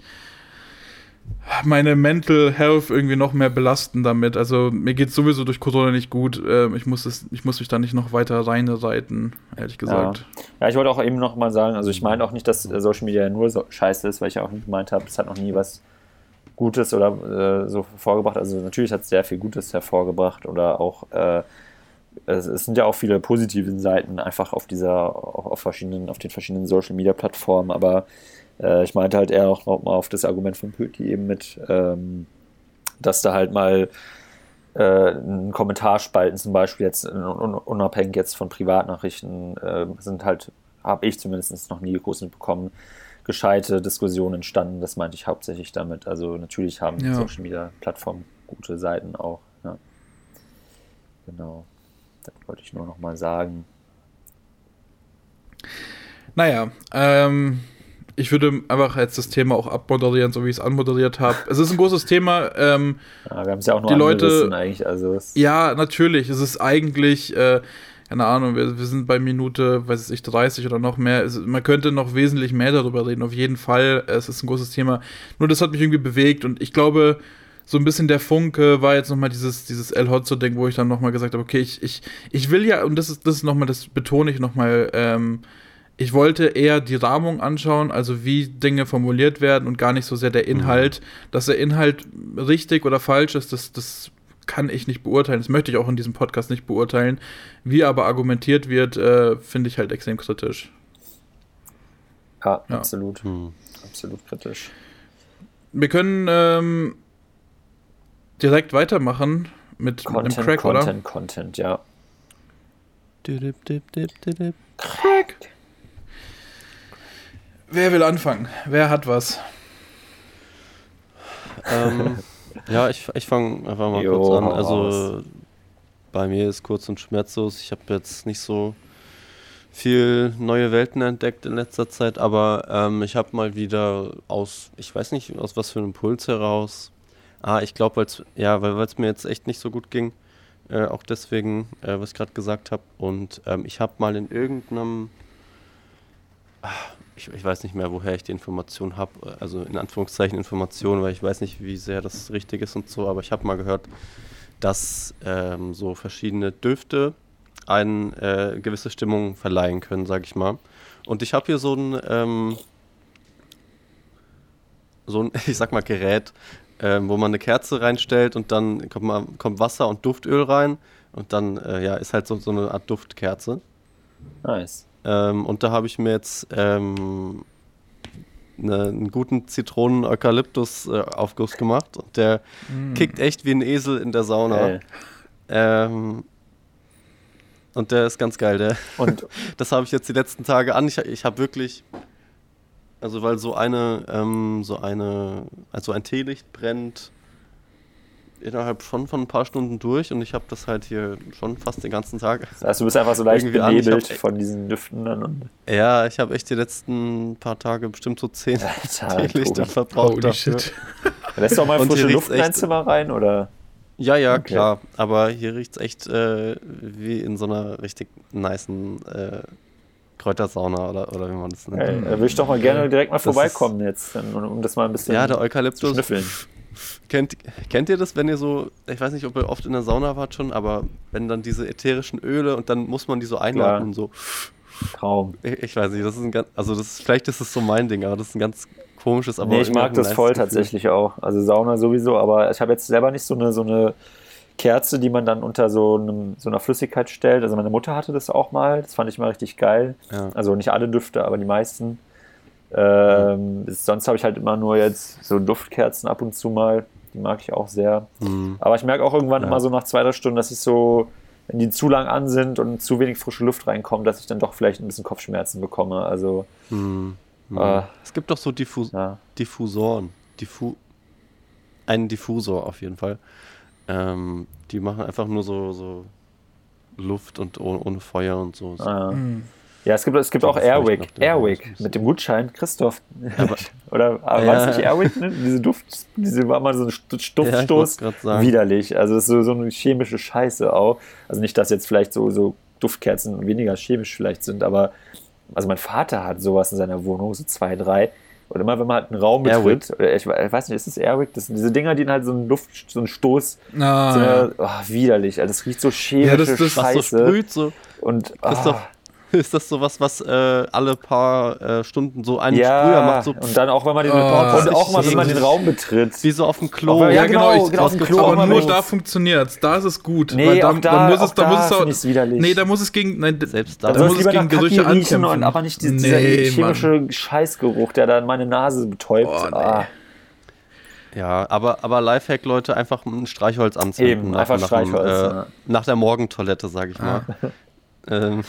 meine Mental Health irgendwie noch mehr belasten damit. Also mir geht sowieso durch Corona nicht gut. Ähm, ich, muss es, ich muss mich da nicht noch weiter reinreiten, ehrlich gesagt. Ja. ja, ich wollte auch eben noch mal sagen, also ich meine auch nicht, dass Social Media nur so scheiße ist, weil ich auch nicht gemeint habe, es hat noch nie was Gutes oder äh, so hervorgebracht. Also natürlich hat es sehr viel Gutes hervorgebracht oder auch äh, es, es, sind ja auch viele positive Seiten einfach auf dieser, auf verschiedenen, auf den verschiedenen Social Media Plattformen, aber äh, ich meinte halt eher auch noch mal auf das Argument von Pöti eben mit, ähm, dass da halt mal äh, ein Kommentarspalten zum Beispiel jetzt unabhängig jetzt von Privatnachrichten äh, sind halt, habe ich zumindest noch nie groß mitbekommen, gescheite Diskussionen entstanden. Das meinte ich hauptsächlich damit. Also natürlich haben ja. Social Media Plattformen gute Seiten auch. Ja. Genau. Das wollte ich nur noch mal sagen. Naja, ähm, ich würde einfach jetzt das Thema auch abmoderieren, so wie ich es anmoderiert habe. Es ist ein großes Thema. Ähm, ja, wir haben es ja auch noch die Leute, eigentlich. Also ja, natürlich. Es ist eigentlich, äh, keine Ahnung, wir, wir, sind bei Minute, weiß ich, 30 oder noch mehr. Es, man könnte noch wesentlich mehr darüber reden, auf jeden Fall. Es ist ein großes Thema. Nur das hat mich irgendwie bewegt und ich glaube, so ein bisschen der Funke war jetzt nochmal dieses, dieses El Hotzo-Ding, wo ich dann nochmal gesagt habe, okay, ich, ich, ich will ja, und das ist, das ist nochmal, das betone ich nochmal, ähm, ich wollte eher die Rahmung anschauen, also wie Dinge formuliert werden und gar nicht so sehr der mhm. Inhalt. Mhm. Dass der Inhalt richtig oder falsch ist, das, das kann ich nicht beurteilen. Das möchte ich auch in diesem Podcast nicht beurteilen. Wie aber argumentiert wird, äh, finde ich halt extrem kritisch. Ja, ja. absolut. Hm. Absolut kritisch. Wir können ähm, direkt weitermachen mit, Content, mit dem Crack, Content, oder? Content, Content, ja. Crack. Wer will anfangen? Wer hat was? Ähm, [laughs] ja, ich, ich fange einfach mal jo, kurz an. Also bei mir ist kurz und schmerzlos. Ich habe jetzt nicht so viel neue Welten entdeckt in letzter Zeit, aber ähm, ich habe mal wieder aus, ich weiß nicht aus was für einem Impuls heraus, Ah, ich glaube, ja, weil es mir jetzt echt nicht so gut ging. Äh, auch deswegen, äh, was ich gerade gesagt habe. Und ähm, ich habe mal in irgendeinem, ach, ich, ich, weiß nicht mehr, woher ich die Information habe, also in Anführungszeichen Informationen, weil ich weiß nicht, wie sehr das richtig ist und so, aber ich habe mal gehört, dass ähm, so verschiedene Düfte eine äh, gewisse Stimmung verleihen können, sage ich mal. Und ich habe hier so ein, ähm, so ein, [laughs] ich sag mal, Gerät, ähm, wo man eine Kerze reinstellt und dann kommt, mal, kommt Wasser und Duftöl rein und dann äh, ja, ist halt so, so eine Art Duftkerze. Nice. Ähm, und da habe ich mir jetzt ähm, ne, einen guten Zitronen-Eukalyptus-Aufguss gemacht. Und der Mm. kickt echt wie ein Esel in der Sauna. Ähm, und der ist ganz geil. Der, Und [laughs] das habe ich jetzt die letzten Tage an. Ich, ich habe wirklich, also weil so eine, ähm, so eine, also ein Teelicht brennt innerhalb schon von ein paar Stunden durch und ich habe das halt hier schon fast den ganzen Tag. das heißt, du bist einfach so leicht benebelt hab- von diesen Düften dann und Ja, ich habe echt die letzten paar Tage bestimmt so zehn Alter, [laughs] Teelichter Tobi. verbraucht. Holy dafür. shit. Lässt du auch mal frische Luft in dein Zimmer rein oder? Ja, ja, Okay. klar. Aber hier riecht es echt äh, wie in so einer richtig nicen äh, Kräutersauna oder, oder wie man das nennt. Ey, da würde ich doch mal gerne direkt mal Das vorbeikommen jetzt, dann, um, das mal ein bisschen Ja, der zu Eukalyptus. schnüffeln. Kennt, kennt ihr das, wenn ihr so, ich weiß nicht, ob ihr oft in der Sauna wart schon, aber wenn dann diese ätherischen Öle und dann muss man die so einatmen und so. Traum. Ich, ich weiß nicht, das ist ein ganz, also das ist, vielleicht ist es so mein Ding, aber das ist ein ganz komisches, aber Nee, ich mag das voll Gefühl. tatsächlich auch. Also Sauna sowieso, aber ich habe jetzt selber nicht so eine, so eine Kerze, die man dann unter so, einem, so einer Flüssigkeit stellt. Also meine Mutter hatte das auch mal, das fand ich mal richtig geil. Ja. Also nicht alle Düfte, aber die meisten. Ähm, Sonst habe ich halt immer nur jetzt so Duftkerzen ab und zu mal. Die mag ich auch sehr. Hm. Aber ich merke auch irgendwann Ja. immer so nach zwei, drei Stunden, dass ich so, wenn die zu lang an sind und zu wenig frische Luft reinkommt, dass ich dann doch vielleicht ein bisschen Kopfschmerzen bekomme. Also, Hm. Hm. äh, Es gibt doch so Diffus ja. Diffusoren. Diffu einen Diffusor auf jeden Fall. Ähm, die machen einfach nur so, so Luft und ohne, ohne Feuer und so. Ah. Mm. Ja, es gibt, es gibt Ja, auch das Airwick. Airwick mit dem Gutschein, Christoph. [laughs] Oder aber Ja. war es nicht Airwick, ne? Diese Duft, diese war mal so ein Ja, Duftstoß. sagen. Widerlich. Also es ist so, so eine chemische Scheiße auch. Also nicht, dass jetzt vielleicht so, so Duftkerzen weniger chemisch vielleicht sind, aber also mein Vater hat sowas in seiner Wohnung, so zwei, drei. Und immer wenn man halt einen Raum Airwick. betritt, oder ich, ich weiß nicht, ist es Airwick? Das sind diese Dinger, die halt so einen Duft, so einen Stoß, Ah, so ja. eine, oh, widerlich. Also das riecht so chemische Ja, das- das- Was so Scheiße. sprüht, so. und Christoph, ah, [laughs] ist das sowas, was äh, alle paar äh, Stunden so einen Sprüher ja, macht, so und dann auch wenn man den, Oh, und auch mal, wenn man den Raum betritt. wie so auf dem Klo. Auch Ja, Ja, genau, genau, ich, genau, auf dem Klo aber nur da funktioniert's. Da ist es gut. Nee, weil da, auch da- muss es, auch da, da muss es widerlich. Nee, da muss es gegen, nein, Selbst da da. Muss es es gegen Gerüche ankämpfen. und aber nicht dieser, Nee, dieser chemische Scheißgeruch, der dann meine Nase betäubt. Oh, nee. ah, Ja, aber, aber Lifehack, Leute, einfach ein Streichholz anzünden. Eben, nach, einfach nach Streichholz, Dem, äh, ja. Nach der Morgentoilette, sag ich mal. [laughs] Ähm,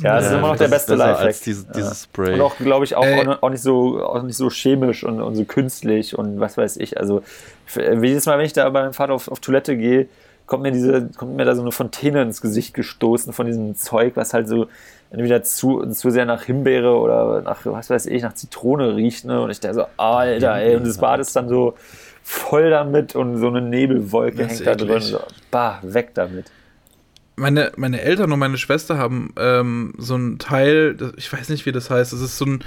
Ja, das ist äh, immer noch der beste Lifehack. als diese, dieses Spray. Und auch, glaube ich, auch, Ey. auch nicht so, auch nicht so chemisch und, und so künstlich und was weiß ich. Also f- jedes Mal, wenn ich da bei meinem Vater auf, auf Toilette gehe, kommt mir diese, kommt mir da so eine Fontäne ins Gesicht gestoßen von diesem Zeug, was halt so entweder zu, zu sehr nach Himbeere oder nach, was weiß ich, nach Zitrone riecht. Ne? Und ich dachte so, Alter, ey, und das Bad ist dann so voll damit und so eine Nebelwolke Das hängt da drin. So, bah, weg damit. Meine, meine Eltern und meine Schwester haben ähm, so ein Teil, ich weiß nicht, wie das heißt, das ist so ein,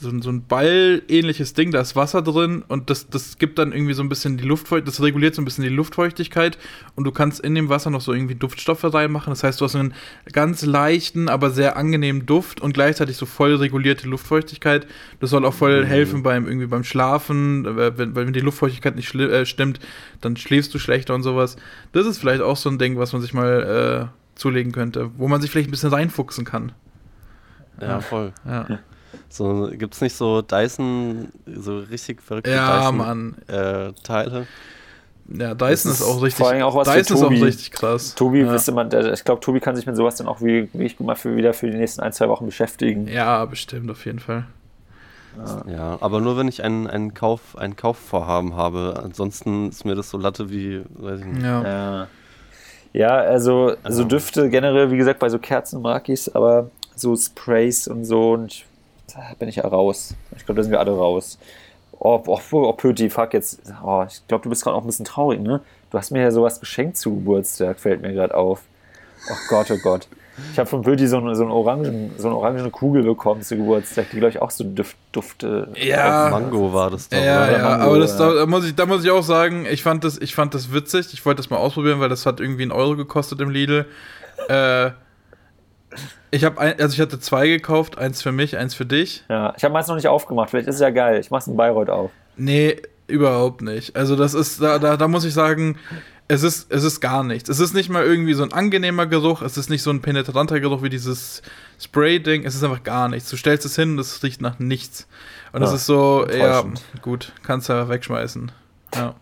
so ein, so ein Ball-ähnliches Ding, da ist Wasser drin und das, das gibt dann irgendwie so ein bisschen die Luftfeuchtigkeit, das reguliert so ein bisschen die Luftfeuchtigkeit und du kannst in dem Wasser noch so irgendwie Duftstoffe reinmachen. Das heißt, du hast einen ganz leichten, aber sehr angenehmen Duft und gleichzeitig so voll regulierte Luftfeuchtigkeit. Das soll auch voll helfen beim irgendwie beim Schlafen, wenn, wenn die Luftfeuchtigkeit nicht äh, stimmt, dann schläfst du schlechter und sowas. Das ist vielleicht auch so ein Ding, was man sich mal äh, zulegen könnte, wo man sich vielleicht ein bisschen reinfuchsen kann. ja, voll. Ja, [laughs] So, gibt's nicht so Dyson, so richtig verrückte ja Dyson Mann. äh, Teile? Ja, Dyson ist ist auch richtig. vor allem auch was für Dyson ist auch Tobi. richtig krass. Tobi, ja. wüsste man, der, ich glaube, Tobi kann sich mit sowas dann auch wie, wie ich mal für, wieder für die nächsten ein, zwei Wochen beschäftigen. Ja, bestimmt, auf jeden Fall. Ja, aber nur wenn ich einen, einen, Kauf, ein Kaufvorhaben habe. Ansonsten ist mir das so Latte wie, weiß ich nicht. Ja. Ja, ja also, also Düfte generell, wie gesagt, bei so Kerzen mag ich es, aber so Sprays und so, und ich, da bin ich ja raus. Ich glaube, da sind wir alle raus. Oh, oh, oh Pöti, fuck jetzt. Oh, ich glaube, du bist gerade auch ein bisschen traurig, ne? Du hast mir ja sowas geschenkt zu Geburtstag, fällt mir gerade auf. Oh Gott, oh Gott. Ich habe von Pöti so eine, so, Orangen, so eine orangene Kugel bekommen zu Geburtstag, die, glaube ich, auch so Duft, Dufte. Ja. Mango war das doch, Ja, oder? ja, Mango, aber das, ja. Da, da, muss ich, da muss ich auch sagen, ich fand das, ich fand das witzig. Ich wollte das mal ausprobieren, weil das hat irgendwie einen Euro gekostet im Lidl. Äh, ich habe also ich hatte zwei gekauft, eins für mich, eins für dich. Ja, ich habe meins noch nicht aufgemacht, vielleicht ist es ja geil. Ich mach's in Bayreuth auf. Nee, überhaupt nicht. Also das ist, da, da, da muss ich sagen, Es ist, es ist gar nichts. Es ist nicht mal irgendwie so ein angenehmer Geruch, es ist nicht so ein penetranter Geruch wie dieses Spray-Ding, es ist einfach gar nichts. Du stellst es hin und es riecht nach nichts. Und es Ja, ist so, ja, gut, kannst ja wegschmeißen. Ja.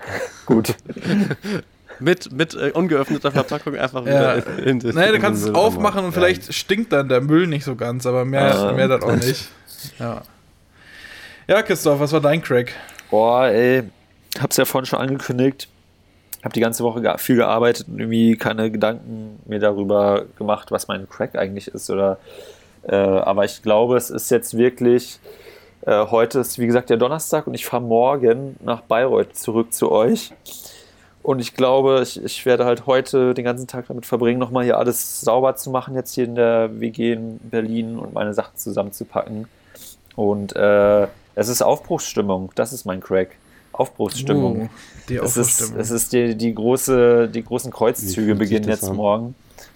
[laughs] Gut. [laughs] Mit, mit äh, ungeöffneter Verpackung einfach Ja. wieder in, in, Naja, du kannst es aufmachen und vielleicht stinkt dann der Müll nicht so ganz, aber mehr, Ah. mehr dann auch nicht. Ja. Ja, Christoph, was war dein Crack? Boah, ey, hab's ja vorhin schon angekündigt. Hab die ganze Woche viel gearbeitet und irgendwie keine Gedanken mir darüber gemacht, was mein Crack eigentlich ist. Oder, äh, aber ich glaube, es ist jetzt wirklich. Äh, heute ist, wie gesagt, der Donnerstag und ich fahre morgen nach Bayreuth zurück zu euch. Und ich glaube, ich, ich werde halt heute den ganzen Tag damit verbringen, nochmal hier alles sauber zu machen, jetzt hier in der WG in Berlin und meine Sachen zusammenzupacken. Und äh, es ist Aufbruchsstimmung, das ist mein Crack. Aufbruchsstimmung. Oh, die es ist, Aufbruchsstimmung. es ist die, die, große, die großen Kreuzzüge beginnen jetzt an? morgen.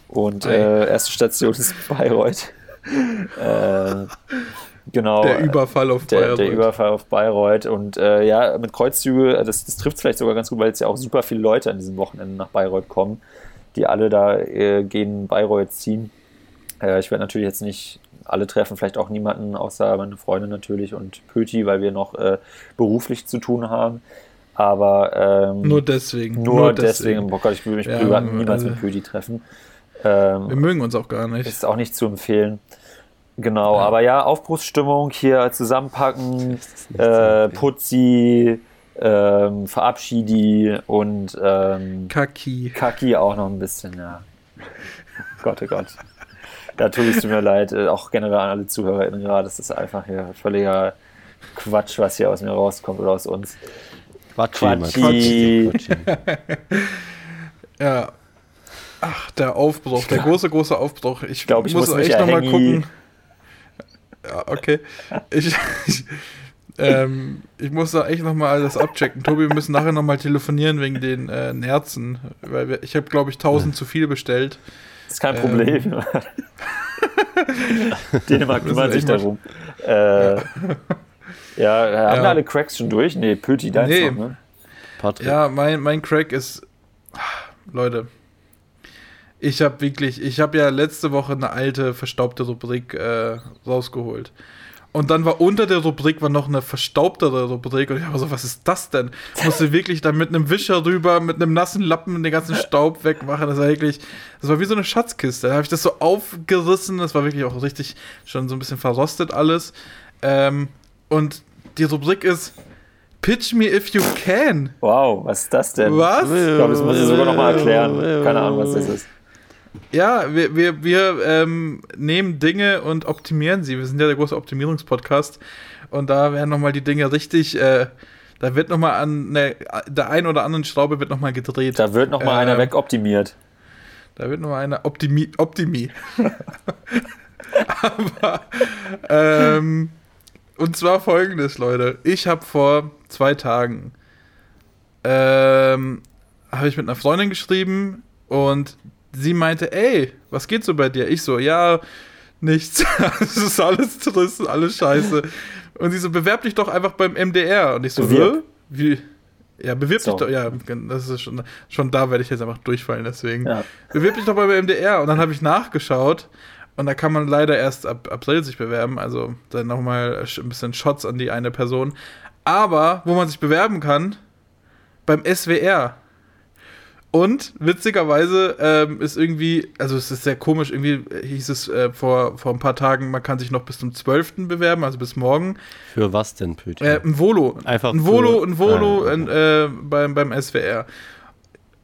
Und äh, erste Station ist Bayreuth. [laughs] äh, genau. der Überfall auf Der, der Bayreuth. Überfall auf Bayreuth. Und äh, ja, mit Kreuzzüge, äh, das, das trifft vielleicht sogar ganz gut, weil jetzt ja auch super viele Leute an diesem Wochenende nach Bayreuth kommen, die alle da äh, gegen Bayreuth ziehen. Äh, ich werde natürlich jetzt nicht alle treffen, vielleicht auch niemanden, außer meine Freundin natürlich und Pöti, weil wir noch äh, beruflich zu tun haben. Aber ähm, Nur deswegen. nur deswegen, boah Gott, ich würde mich Ja, privat niemals also- mit Pöti treffen. Ähm, Wir mögen uns auch gar nicht. ist auch nicht zu empfehlen. Genau, Ja. aber ja, Aufbruchsstimmung hier zusammenpacken, äh. Putzi, ähm, Verabschiedi und ähm, Kaki. Kaki auch noch ein bisschen, ja. Gott, oh Gott. Da tut es mir leid, äh, auch generell an alle ZuhörerInnen gerade, das ist einfach hier völliger Quatsch, was hier aus mir rauskommt oder aus uns. Quatschi, mein Quatschi. Quatschi. [laughs] Ja. Ach, der Aufbruch, der große, große Aufbruch. Ich, glaub, ich muss, muss echt nochmal gucken. Ja, okay. Ich, ich, ähm, ich muss da echt nochmal alles abchecken. Tobi, wir müssen nachher nochmal telefonieren wegen den äh, Nerzen. Weil wir, ich habe, glaube ich, 1000 zu viel bestellt. Das ist kein Ähm. [laughs] Problem. Dänemark kümmert sich darum. Äh, ja, haben Ja. wir alle Cracks schon durch? Nee, Pöti, deins Nee. noch, ne? Patrick. Ja, mein, mein Crack ist. Leute. Ich habe wirklich, ich habe ja letzte Woche eine alte verstaubte Rubrik äh, rausgeholt. Und dann war unter der Rubrik war noch eine verstaubtere Rubrik und ich war so, was ist das denn? Ich musste [laughs] wirklich da mit einem Wischer rüber, mit einem nassen Lappen den ganzen Staub wegmachen. Das war wirklich, das war wie so eine Schatzkiste. Da habe ich das so aufgerissen, das war wirklich auch richtig schon so ein bisschen verrostet alles. Ähm, und die Rubrik ist Pitch me if you can. Wow, was ist das denn? Was? Ich glaube, das muss ich sogar nochmal erklären. Keine Ahnung, was das ist. Ja, wir, wir, wir ähm, nehmen Dinge und optimieren sie. Wir sind ja der große Optimierungspodcast. Und da werden nochmal die Dinge richtig, äh, da wird nochmal an ne, der ein oder anderen Schraube wird nochmal gedreht. Da wird nochmal Ähm, einer wegoptimiert. Da wird nochmal einer Optimi. Optimi. [laughs] Aber, ähm, und zwar folgendes, Leute. Ich habe vor zwei Tagen, ähm, habe ich mit einer Freundin geschrieben und sie meinte, ey, was geht so bei dir? Ich so, ja, nichts. [laughs] Es ist alles Triss, alles scheiße. Und sie so, bewerb dich doch einfach beim MDR. Und ich so, Bewirb. "Hä? wie? Ja, bewirb So. dich doch, ja, das ist schon, schon da werde ich jetzt einfach durchfallen, deswegen. Ja. Bewirb dich doch beim MDR. Und dann habe ich nachgeschaut und da kann man leider erst ab April sich bewerben. Also dann nochmal ein bisschen Shots an die eine Person. Aber wo man sich bewerben kann, beim SWR. Und witzigerweise ähm, ist irgendwie, also es ist sehr komisch, irgendwie hieß es äh, vor, vor ein paar Tagen, man kann sich noch bis zum 12. bewerben, also bis morgen. Für was denn, Pöti? Äh, ein Volo. Einfach ein Volo, ein Volo Ah, ein, äh, beim, beim SWR.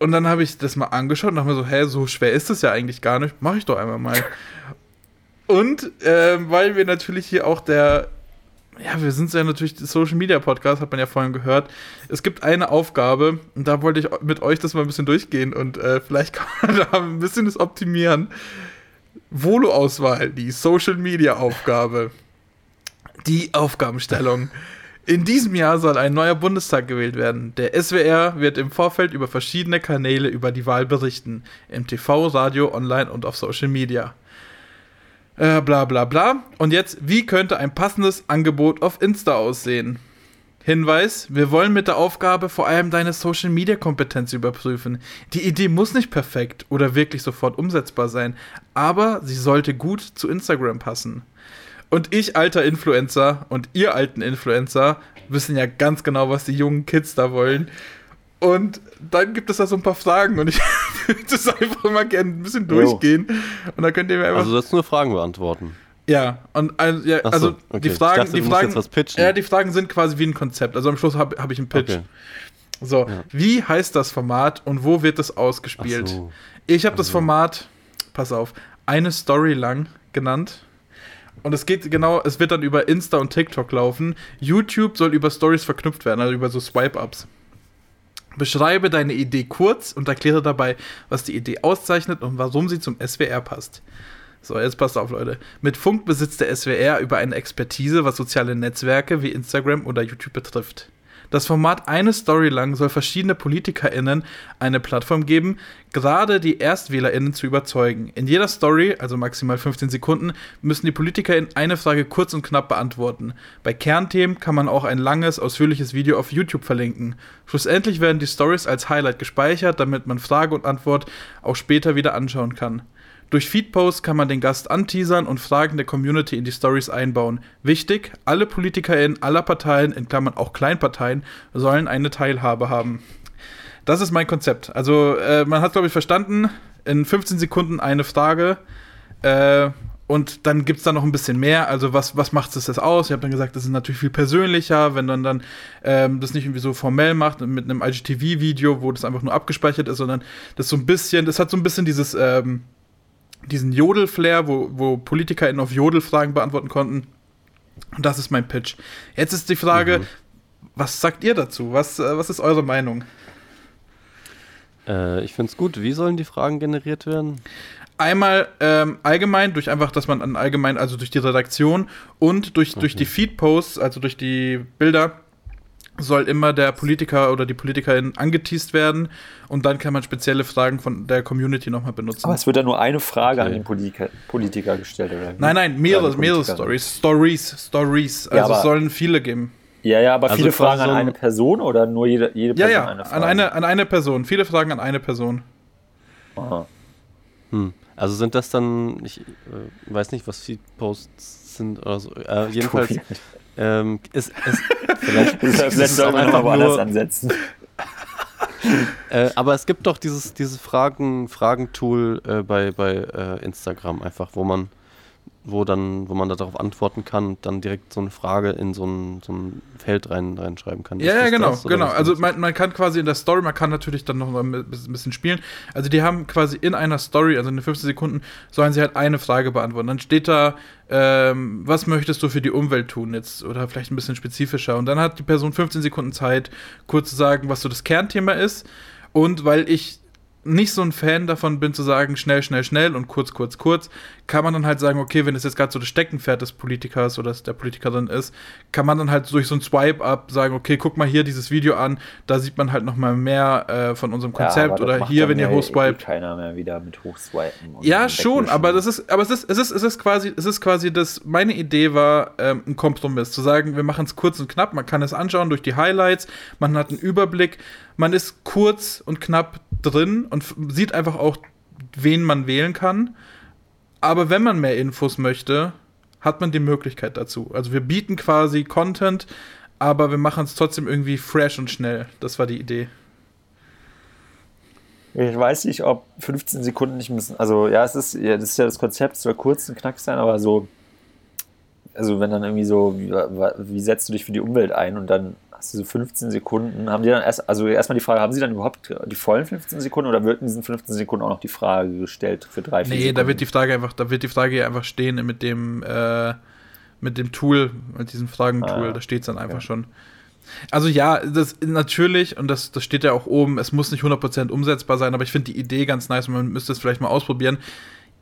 Und dann habe ich das mal angeschaut und dachte mir so, hä, so schwer ist das ja eigentlich gar nicht. Mach ich doch einmal mal. [laughs] und ähm, weil wir natürlich hier auch der, ja, wir sind ja natürlich Social Media Podcast, hat man ja vorhin gehört. Es gibt eine Aufgabe und da wollte ich mit euch das mal ein bisschen durchgehen und äh, vielleicht [laughs] kann man da ein bisschen das optimieren. Volo-Auswahl, die Social Media Aufgabe. Die Aufgabenstellung. In diesem Jahr soll ein neuer Bundestag gewählt werden. Der SWR wird im Vorfeld über verschiedene Kanäle über die Wahl berichten. Im TV, Radio, online und auf Social Media. Äh, bla bla bla. Und jetzt, wie könnte ein passendes Angebot auf Insta aussehen? Hinweis, wir wollen mit der Aufgabe vor allem deine Social-Media-Kompetenz überprüfen. Die Idee muss nicht perfekt oder wirklich sofort umsetzbar sein, aber sie sollte gut zu Instagram passen. Und ich, alter Influencer, und ihr alten Influencer, wissen ja ganz genau, was die jungen Kids da wollen. Und dann gibt es da so ein paar Fragen und ich [laughs] würde das einfach mal gerne ein bisschen durchgehen. Und dann könnt ihr mir einfach. Also, sollst nur Fragen beantworten. Ja, und also, ja, so, also okay. die Fragen, dachte, die Fragen, ja, die Fragen sind quasi wie ein Konzept. Also am Schluss habe hab ich einen Pitch. Okay. So, Ja. wie heißt das Format und wo wird es ausgespielt? So. Ich habe das Also. Format, pass auf, eine Story lang genannt. Und es geht genau, es wird dann über Insta und TikTok laufen. YouTube soll über Stories verknüpft werden, also über so Swipe-Ups. Beschreibe deine Idee kurz und erkläre dabei, was die Idee auszeichnet und warum sie zum SWR passt. So, jetzt passt auf, Leute. Mit Funk besitzt der SWR über eine Expertise, was soziale Netzwerke wie Instagram oder YouTube betrifft. Das Format eine Story lang soll verschiedene PolitikerInnen eine Plattform geben, gerade die ErstwählerInnen zu überzeugen. In jeder Story, also maximal 15 Sekunden, müssen die PolitikerInnen eine Frage kurz und knapp beantworten. Bei Kernthemen kann man auch ein langes, ausführliches Video auf YouTube verlinken. Schlussendlich werden die Stories als Highlight gespeichert, damit man Frage und Antwort auch später wieder anschauen kann. Durch Feedposts kann man den Gast anteasern und Fragen der Community in die Stories einbauen. Wichtig, alle PolitikerInnen aller Parteien, in Klammern auch Kleinparteien, sollen eine Teilhabe haben. Das ist mein Konzept. Also, äh, man hat, glaube ich, verstanden, in 15 Sekunden eine Frage. Äh, und dann gibt es da noch ein bisschen mehr. Also, was, was macht es das aus? Ich habe dann gesagt, das ist natürlich viel persönlicher, wenn man dann ähm, das nicht irgendwie so formell macht mit einem IGTV-Video, wo das einfach nur abgespeichert ist, sondern das so ein bisschen, das hat so ein bisschen dieses, ähm, diesen Jodel-Flair, wo, wo PolitikerInnen auf Jodel-Fragen beantworten konnten. Und das ist mein Pitch. Jetzt ist die Frage, was sagt ihr dazu? Was, äh, was ist eure Meinung? Äh, ich finde es gut. Wie sollen die Fragen generiert werden? Einmal ähm, allgemein, durch einfach, dass man an allgemein, also durch die Redaktion und durch, durch die Feed-Posts, also durch die Bilder, soll immer der Politiker oder die Politikerin angeteased werden und dann kann man spezielle Fragen von der Community nochmal benutzen. Aber es wird dann nur eine Frage an Okay. den Politiker, Politiker gestellt, oder? nein, nein, mehrere, mehrere. Stories. Stories, Stories. Also Ja, es sollen viele geben. Ja, ja, aber Also viele Fragen an eine Person oder nur jede, jede Ja, Person ja, eine Frage? an eine, an eine Person. Viele Fragen an eine Person. Aha. Hm. Also sind das dann, ich äh, weiß nicht, was Feed-Posts sind oder so. Äh, [laughs] jedenfalls. Ähm, [laughs] ist es vielleicht, Vielleicht ist wir noch einfach woanders ansetzen. [laughs] äh, aber es gibt doch dieses, dieses Fragen, Fragentool äh, bei, bei äh, Instagram einfach, wo man wo dann, wo man da darauf antworten kann und dann direkt so eine Frage in so ein, so ein Feld rein, reinschreiben kann. Ja, ja, genau, das, genau. Also man, man kann quasi in der Story, man kann natürlich dann noch mal ein bisschen spielen. Also die haben quasi in einer Story, also in den 15 Sekunden, sollen sie halt eine Frage beantworten. Dann steht da, ähm, was möchtest du für die Umwelt tun jetzt? Oder vielleicht ein bisschen spezifischer. Und dann hat die Person 15 Sekunden Zeit, kurz zu sagen, was so das Kernthema ist. Und weil ich nicht so ein Fan davon bin zu sagen, schnell, schnell, schnell und kurz, kurz, kurz, kann man dann halt sagen, okay, wenn es jetzt gerade so das Steckenpferd des Politikers oder der Politikerin ist, kann man dann halt durch so ein Swipe-Up sagen, okay, guck mal hier dieses Video an, da sieht man halt noch mal mehr äh, von unserem Konzept das oder hier, wenn ihr ja eh hochswiped. keiner mehr wieder mit hochswipen. Ja, schon, aber das ist, aber es ist, es ist, es ist quasi, es ist quasi das, meine Idee war, ähm, ein Kompromiss, zu sagen, wir machen es kurz und knapp, man kann es anschauen durch die Highlights, man hat einen Überblick, man ist kurz und knapp drin und sieht einfach auch, wen man wählen kann. Aber wenn man mehr Infos möchte, hat man die Möglichkeit dazu. Also wir bieten quasi Content, aber wir machen es trotzdem irgendwie fresh und schnell. Das war die Idee. Ich weiß nicht, ob 15 Sekunden nicht müssen. Also, ja, es ist, ja, das ist ja das Konzept, es soll kurz und knack sein, aber so. Also, wenn dann irgendwie so, wie, wie setzt du dich für die Umwelt ein und dann hast du so 15 Sekunden, haben die dann erst, also erstmal die Frage, haben sie dann überhaupt die vollen 15 Sekunden oder wird in diesen 15 Sekunden auch noch die Frage gestellt für drei, vier Nee, Sekunden? da wird die Frage einfach, da wird die Frage einfach stehen mit dem, äh, mit dem Tool, mit diesem Fragentool, Ah, da steht es dann einfach Okay. schon. Also ja, das natürlich, und das, das steht ja auch oben, es muss nicht 100% umsetzbar sein, aber ich finde die Idee ganz nice und man müsste es vielleicht mal ausprobieren.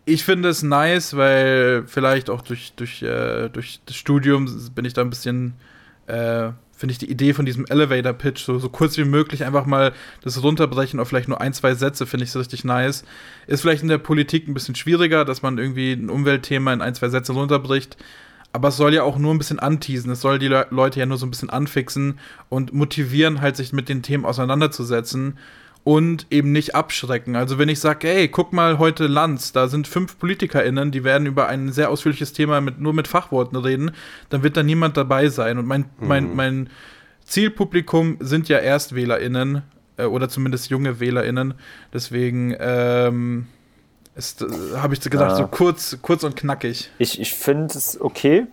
Ich finde es nice, weil vielleicht auch durch, durch, äh, durch das Studium bin ich da ein bisschen, äh, finde ich die Idee von diesem Elevator-Pitch so, so kurz wie möglich einfach mal das runterbrechen auf vielleicht nur ein, zwei Sätze, finde ich so richtig nice. Ist vielleicht in der Politik ein bisschen schwieriger, dass man irgendwie ein Umweltthema in ein, zwei Sätze runterbricht. aber es soll ja auch nur ein bisschen anteasen. Es soll die Le Leute ja nur so ein bisschen anfixen und motivieren, halt sich mit den Themen auseinanderzusetzen und eben nicht abschrecken. Also wenn ich sage, ey, guck mal heute Lanz, da sind fünf PolitikerInnen, die werden über ein sehr ausführliches Thema mit, nur mit Fachworten reden, dann wird da niemand dabei sein. Und mein, mhm. mein, mein Zielpublikum sind ja ErstwählerInnen äh, oder zumindest junge WählerInnen. Deswegen ähm, äh, habe ich gedacht, ja. so kurz, kurz und knackig. Ich, ich finde es okay.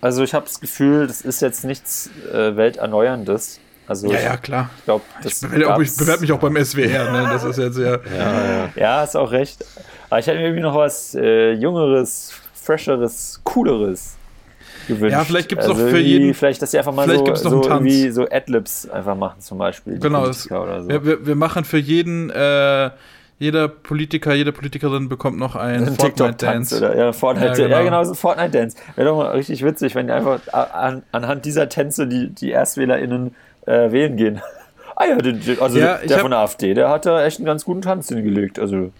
Also ich habe das Gefühl, das ist jetzt nichts äh, Welterneuerndes. Also ja, ja, klar. Ich glaube, ich bewerbe bewerte mich auch beim SWR, ne? Das ist jetzt sehr. ja, ja. ja, ist auch recht. Aber ich hätte mir irgendwie noch was äh, Jüngeres, Fresheres, Cooleres gewünscht. Ja, vielleicht gibt es also noch für jeden. Vielleicht, dass sie einfach mal so, so, irgendwie so Adlibs einfach machen, zum Beispiel. Genau, das, so. wir, wir, machen für jeden. Äh, jeder Politiker, jede Politikerin bekommt noch einen Fortnite-Dance. Ja, Fortnite, ja, genau. ja, genau, so Fortnite-Dance. Wäre doch mal richtig witzig, wenn die einfach an, anhand dieser Tänze die, die ErstwählerInnen äh, wählen gehen. [laughs] ah ja, also ja, der hab, von der AfD, der hat da echt einen ganz guten Tanz hingelegt. Also,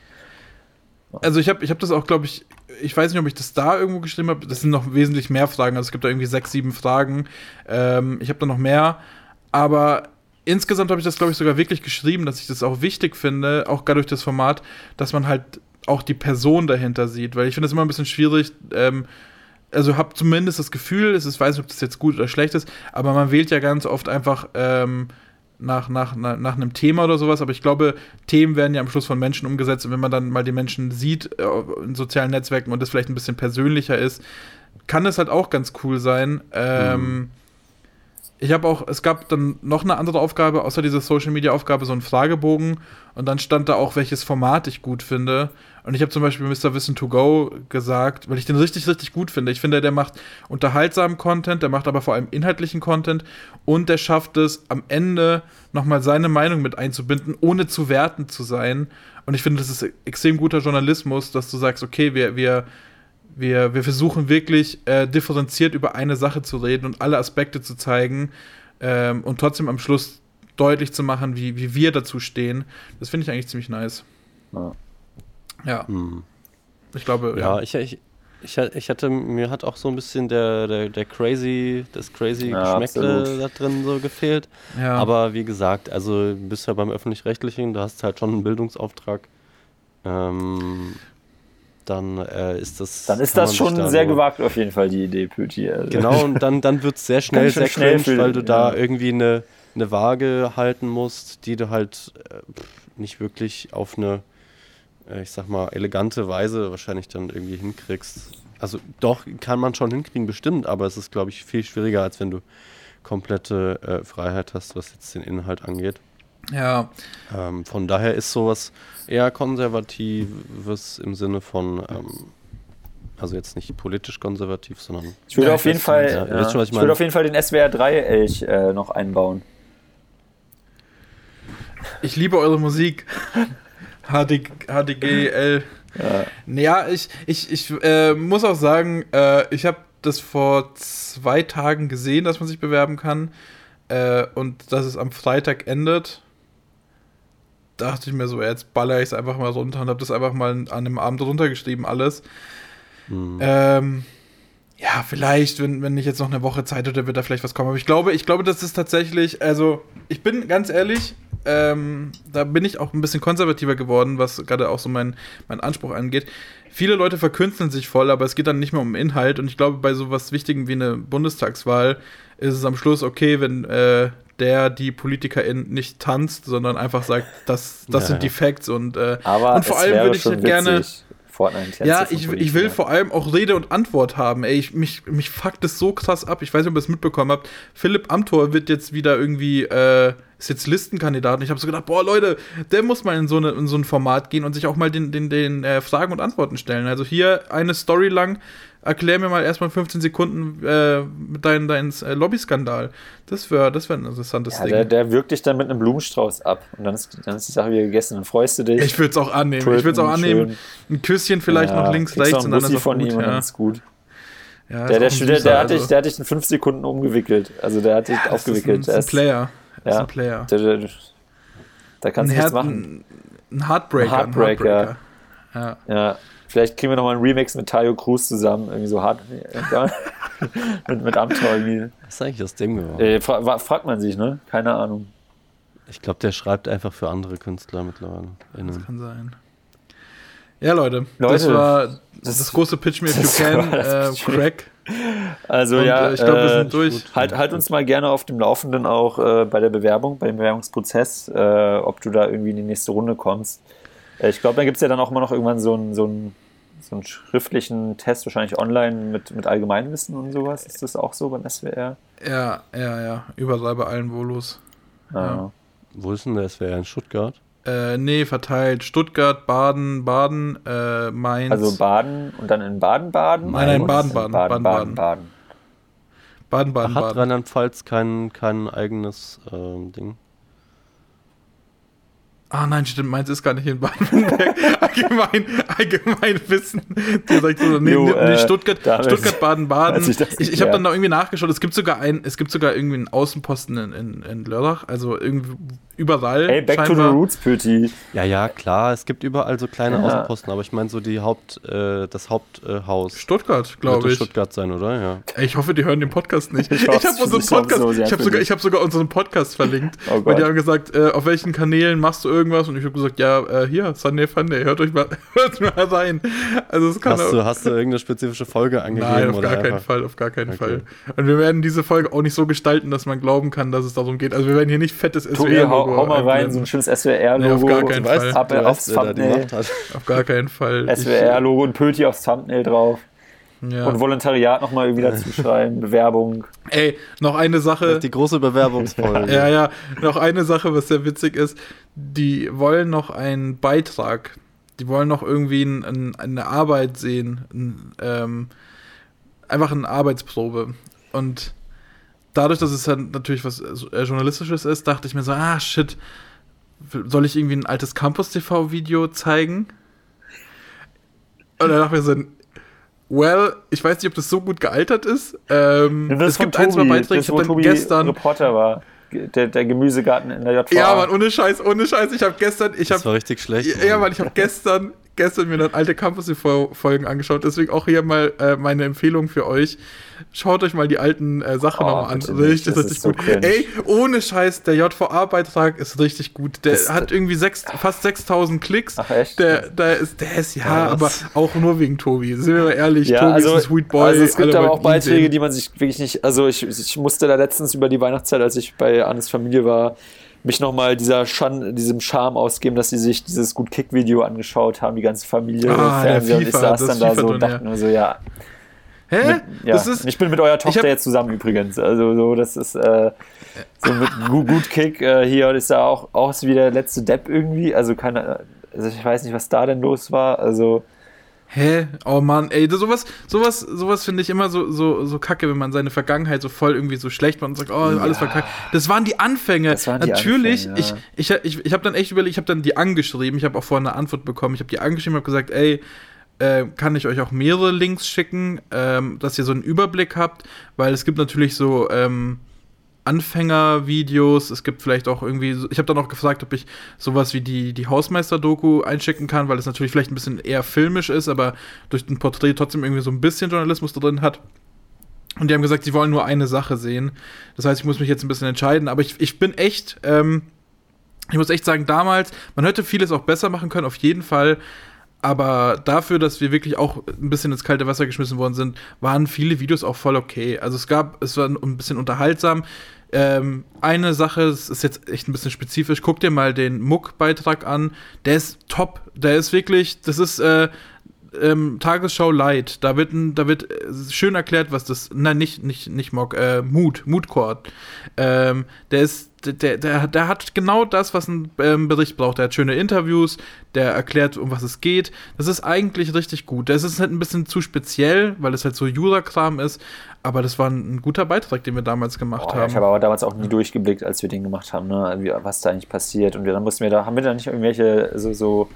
also ich habe ich hab das auch, glaube ich, ich weiß nicht, ob ich das da irgendwo geschrieben habe. Das sind noch wesentlich mehr Fragen. Also es gibt da irgendwie sechs, sieben Fragen. Ähm, ich habe da noch mehr. Aber insgesamt habe ich das, glaube ich, sogar wirklich geschrieben, dass ich das auch wichtig finde, auch gerade durch das Format, dass man halt auch die Person dahinter sieht. Weil ich finde es immer ein bisschen schwierig, ähm, also habe zumindest das Gefühl, es ist, weiß nicht, ob das jetzt gut oder schlecht ist, aber man wählt ja ganz oft einfach ähm, nach, nach, nach, nach, einem Thema oder sowas, aber ich glaube, Themen werden ja am Schluss von Menschen umgesetzt und wenn man dann mal die Menschen sieht äh, in sozialen Netzwerken und das vielleicht ein bisschen persönlicher ist, kann es halt auch ganz cool sein. Ähm, mhm ich habe auch, es gab dann noch eine andere Aufgabe, außer dieser Social Media Aufgabe, so einen Fragebogen. Und dann stand da auch, welches Format ich gut finde. Und ich habe zum Beispiel Mr. Wissen to Go gesagt, weil ich den richtig, richtig gut finde. Ich finde, der macht unterhaltsamen Content, der macht aber vor allem inhaltlichen Content und der schafft es am Ende nochmal seine Meinung mit einzubinden, ohne zu werten zu sein. Und ich finde, das ist extrem guter Journalismus, dass du sagst, okay, wir, wir wir, wir versuchen wirklich äh, differenziert über eine Sache zu reden und alle Aspekte zu zeigen ähm, und trotzdem am Schluss deutlich zu machen, wie, wie wir dazu stehen. Das finde ich eigentlich ziemlich nice. Ja. Ja. Hm. Ich glaube, ja. ja. Ich, ich, ich, ich hatte, mir hat auch so ein bisschen der, der, der crazy, das crazy ja, Geschmäckle da drin so gefehlt. Ja. Aber wie gesagt, also du bist ja beim Öffentlich-Rechtlichen, da hast halt schon einen Bildungsauftrag. Ähm, dann äh, ist das. Dann ist das schon sehr gewagt, auf jeden Fall, die Idee, Pöti. Also. Genau, und dann, dann wird es sehr [laughs] schnell sehr schnell cringe, weil du da irgendwie eine, eine Waage halten musst, die du halt äh, nicht wirklich auf eine, äh, ich sag mal, elegante Weise wahrscheinlich dann irgendwie hinkriegst. Also doch, kann man schon hinkriegen, bestimmt, aber es ist, glaube ich, viel schwieriger, als wenn du komplette äh, Freiheit hast, was jetzt den Inhalt angeht. Ja. Ähm, von daher ist sowas eher konservatives im Sinne von, ähm, also jetzt nicht politisch konservativ, sondern. Ich würde ja, auf jeden Fall, ja, ja. Schon, ich, ich würde auf jeden Fall den SWR 3 Elch äh, noch einbauen. Ich liebe eure Musik. HD, HDGL. Ja, ja ich, ich, ich äh, muss auch sagen, äh, ich habe das vor zwei Tagen gesehen, dass man sich bewerben kann. Äh, und dass es am Freitag endet dachte ich mir so, jetzt baller ich es einfach mal runter und habe das einfach mal an einem Abend runtergeschrieben, alles. Mhm. Ähm, ja, vielleicht, wenn, wenn ich jetzt noch eine Woche Zeit hätte, wird da vielleicht was kommen. Aber ich glaube, ich glaube, das ist tatsächlich, also ich bin ganz ehrlich, ähm, da bin ich auch ein bisschen konservativer geworden, was gerade auch so mein, mein Anspruch angeht. Viele Leute verkünsteln sich voll, aber es geht dann nicht mehr um Inhalt. Und ich glaube, bei so was Wichtigem wie eine Bundestagswahl ist es am Schluss okay, wenn äh, der die Politikerin nicht tanzt, sondern einfach sagt, das, das ja, sind die Facts und, äh, Aber und vor allem würde ich halt gerne. Fortnite ja, ich, ich will vor allem auch Rede und Antwort haben. Ey, ich, mich, mich fuckt es so krass ab. Ich weiß nicht, ob ihr es mitbekommen habt. Philipp Amthor wird jetzt wieder irgendwie, äh, ist jetzt Listenkandidat. Und ich habe so gedacht, boah, Leute, der muss mal in so, eine, in so ein Format gehen und sich auch mal den, den, den äh, Fragen und Antworten stellen. Also hier eine Story lang erklär mir mal erstmal 15 Sekunden äh, deinen dein, äh, Lobby-Skandal. Das wäre das wär ein interessantes ja, Ding. Der, der wirkt dich dann mit einem Blumenstrauß ab und dann ist, dann ist die Sache wieder gegessen. Dann freust du dich. Ich würde es auch annehmen. ich würde es auch annehmen. Schön. Ein Küsschen vielleicht ja, noch links, rechts und dann ist es von gut. Ihm ja. und dann ist gut. Ja, der, der, der, der, hat dich, also. der hat dich in fünf Sekunden umgewickelt. Also der hat dich ja, aufgewickelt. Das ist ein, ist ein Player. Das ja. ist ein Player. Da kannst du nichts machen. Ein Heartbreaker. Ein Heartbreaker. Ein Heartbreaker. Ja. ja. Vielleicht kriegen wir nochmal einen Remix mit Tayo Cruz zusammen. Irgendwie so hart. [laughs] mit, mit Amtor irgendwie. Was ist eigentlich aus dem geworden? Äh, fra fragt man sich, ne? Keine Ahnung. Ich glaube, der schreibt einfach für andere Künstler mittlerweile. Das kann sein. Ja, Leute, Leute, das war das, das- große Pitch Me If [laughs] das You Can, das äh. Crack. Also Und, ja, äh, ich glaube, wir äh, sind durch. Halt, halt uns mal gerne auf dem Laufenden auch äh, bei der Bewerbung, bei dem Bewerbungsprozess, äh, ob du da irgendwie in die nächste Runde kommst. Äh, ich glaube, da gibt es ja dann auch immer noch irgendwann so einen so einen- so einen schriftlichen Test, wahrscheinlich online mit, mit Allgemeinwissen und sowas. Ist das auch so beim SWR? Ja, ja, ja. Überall bei allen Volos. Ja. Wo ist denn der SWR in Stuttgart? Äh, nee, verteilt. Stuttgart, Baden, Baden, äh, Mainz. Also Baden und dann in Baden-Baden? Nein, nein, Und Baden, in Baden, Baden, Baden, Baden, Baden. Baden, Baden, Hat Baden. Rheinland-Pfalz kein, kein eigenes ähm, Ding? Ah nein, stimmt, meins ist gar nicht in Baden-Württemberg. [laughs] allgemein, allgemein Wissen. Der sagt so, nee, Jo, nee, äh, Stuttgart, Stuttgart, Baden-Baden. das Ich, ich habe dann da irgendwie nachgeschaut. Es gibt sogar ein, es gibt sogar irgendwie einen Außenposten in, in, in Lörrach, also irgendwie überall. Hey, back to the scheinbar. roots, Pöti. Ja, ja, klar, es gibt überall so kleine Ja. Außenposten, aber ich meine so die Haupt, äh, das Haupthaus. Stuttgart, glaube ich. Stuttgart sein, oder? Ja. Ey, Ich hoffe, die hören den Podcast nicht. [laughs] Ich Ich, habe unseren ich Podcast, so ich habe für sogar, ich habe sogar unseren Podcast verlinkt, Oh weil die haben gesagt, äh, auf welchen Kanälen machst du irgendwas? Und ich habe gesagt, ja, äh, hier Sunday Funday, hört euch mal, [laughs] hört mal rein. Also es kann Hast auch, du, hast du irgendeine spezifische Folge angegeben? Nein, auf oder gar keinen einfach- Fall, auf gar keinen Okay. Fall. Und wir werden diese Folge auch nicht so gestalten, dass man glauben kann, dass es darum geht. Also wir werden hier nicht fettes Tobi, hau, SWR-Logo hau mal rein, so ein schönes SWR-Logo. Nee, auf gar keinen weißt, Fall. du Ab- weißt, aufs wer da die Thumbnail. Macht hat. Auf gar keinen Fall. SWR-Logo und Pöti aufs Thumbnail drauf. Ja. Und Volontariat nochmal irgendwie dazu [laughs] schreiben, Bewerbung. Ey, noch eine Sache. Die große Bewerbungsfolge. [laughs] Ja, ja, noch eine Sache, was sehr witzig ist. Die wollen noch einen Beitrag. Die wollen noch irgendwie ein, ein, eine Arbeit sehen. Ein, ähm, einfach eine Arbeitsprobe. Und dadurch, dass es halt natürlich was äh, Journalistisches ist, dachte ich mir so, ah, shit, soll ich irgendwie ein altes Campus-TV-Video zeigen? Und dann dachte ich mir so, well, ich weiß nicht, ob das so gut gealtert ist. Ähm, es gibt ein, zwei Beiträge, das, ich wo habe dann gestern... Reporter war. Der, der Gemüsegarten in der JVA. Ja, Mann, ohne Scheiß, ohne Scheiß. Ich habe gestern, ich Das war habe, richtig schlecht. ja, Mann, ich habe gestern, [laughs] gestern mir dann alte Campus-Folgen angeschaut. Deswegen auch hier mal äh, meine Empfehlung für euch. Schaut euch mal die alten äh, Sachen Oh, nochmal an. Richtig, das richtig ist so gut. cringe. Ey, ohne Scheiß, der JVA-Beitrag ist richtig gut. Der Das- hat irgendwie sechs, fast 6000 Klicks. Ach, echt? Der, der ist, der ist ja, Was? aber auch nur wegen Tobi. Sind wir mal ehrlich, Ja, Tobi also, ist ein Sweet Boy. also es gibt aber auch Beiträge, die man sich wirklich nicht, also ich, ich musste da letztens über die Weihnachtszeit, als ich bei Annes Familie war, mich nochmal dieser Schan, diesem Charme ausgeben, dass sie sich dieses Gut Kick Video angeschaut haben, die ganze Familie, Ah, Fernseher. Und ich saß dann da so und dachte nur so, ja, Hä? mit, ja. Ist, ich bin mit eurer Tochter hab- jetzt zusammen übrigens, also so, das ist äh, so mit Gut, Gut Kick äh, hier ist da auch aus wie der letzte Depp irgendwie, also keine, also ich weiß nicht, was da denn los war, also Hä? Oh Mann, ey, sowas, sowas, sowas finde ich immer so, so, so kacke, wenn man seine Vergangenheit so voll irgendwie so schlecht macht und sagt, oh, alles verkackt. Das waren die Anfänge. Das waren die Natürlich, Anfänge, ja. ich, ich, ich, ich habe dann echt überlegt, ich habe dann die angeschrieben, ich habe auch vorher eine Antwort bekommen, ich habe die angeschrieben und habe gesagt, ey, äh, kann ich euch auch mehrere Links schicken, ähm, dass ihr so einen Überblick habt, weil es gibt natürlich so, ähm, Anfängervideos, es gibt vielleicht auch irgendwie, ich habe dann auch gefragt, ob ich sowas wie die, die Hausmeister-Doku einschicken kann, weil es natürlich vielleicht ein bisschen eher filmisch ist, aber durch ein Porträt trotzdem irgendwie so ein bisschen Journalismus drin hat. Und die haben gesagt, sie wollen nur eine Sache sehen. Das heißt, ich muss mich jetzt ein bisschen entscheiden, aber ich, ich bin echt, ähm, ich muss echt sagen, damals, man hätte vieles auch besser machen können, auf jeden Fall. Aber dafür, dass wir wirklich auch ein bisschen ins kalte Wasser geschmissen worden sind, waren viele Videos auch voll okay. Also es gab, es war ein bisschen unterhaltsam. Ähm, eine Sache, es ist jetzt echt ein bisschen spezifisch, guck dir mal den Muck-Beitrag an. Der ist top. Der ist wirklich, das ist äh, ähm, Tagesschau Light. Da wird, da wird äh, schön erklärt, was das, nein, nicht, nicht, nicht Mock, äh, Mood, Moodcourt. Ähm, der ist, der, der, der hat genau das, was ein ähm, Bericht braucht. Der hat schöne Interviews, der erklärt, um was es geht. Das ist eigentlich richtig gut. Das ist halt ein bisschen zu speziell, weil es halt so Jura-Kram ist, aber das war ein, ein guter Beitrag, den wir damals gemacht ja, haben. ich habe aber damals auch nie durchgeblickt, als wir den gemacht haben, ne? wie, was da eigentlich passiert. Und wir, dann mussten wir da, haben wir da nicht irgendwelche so, so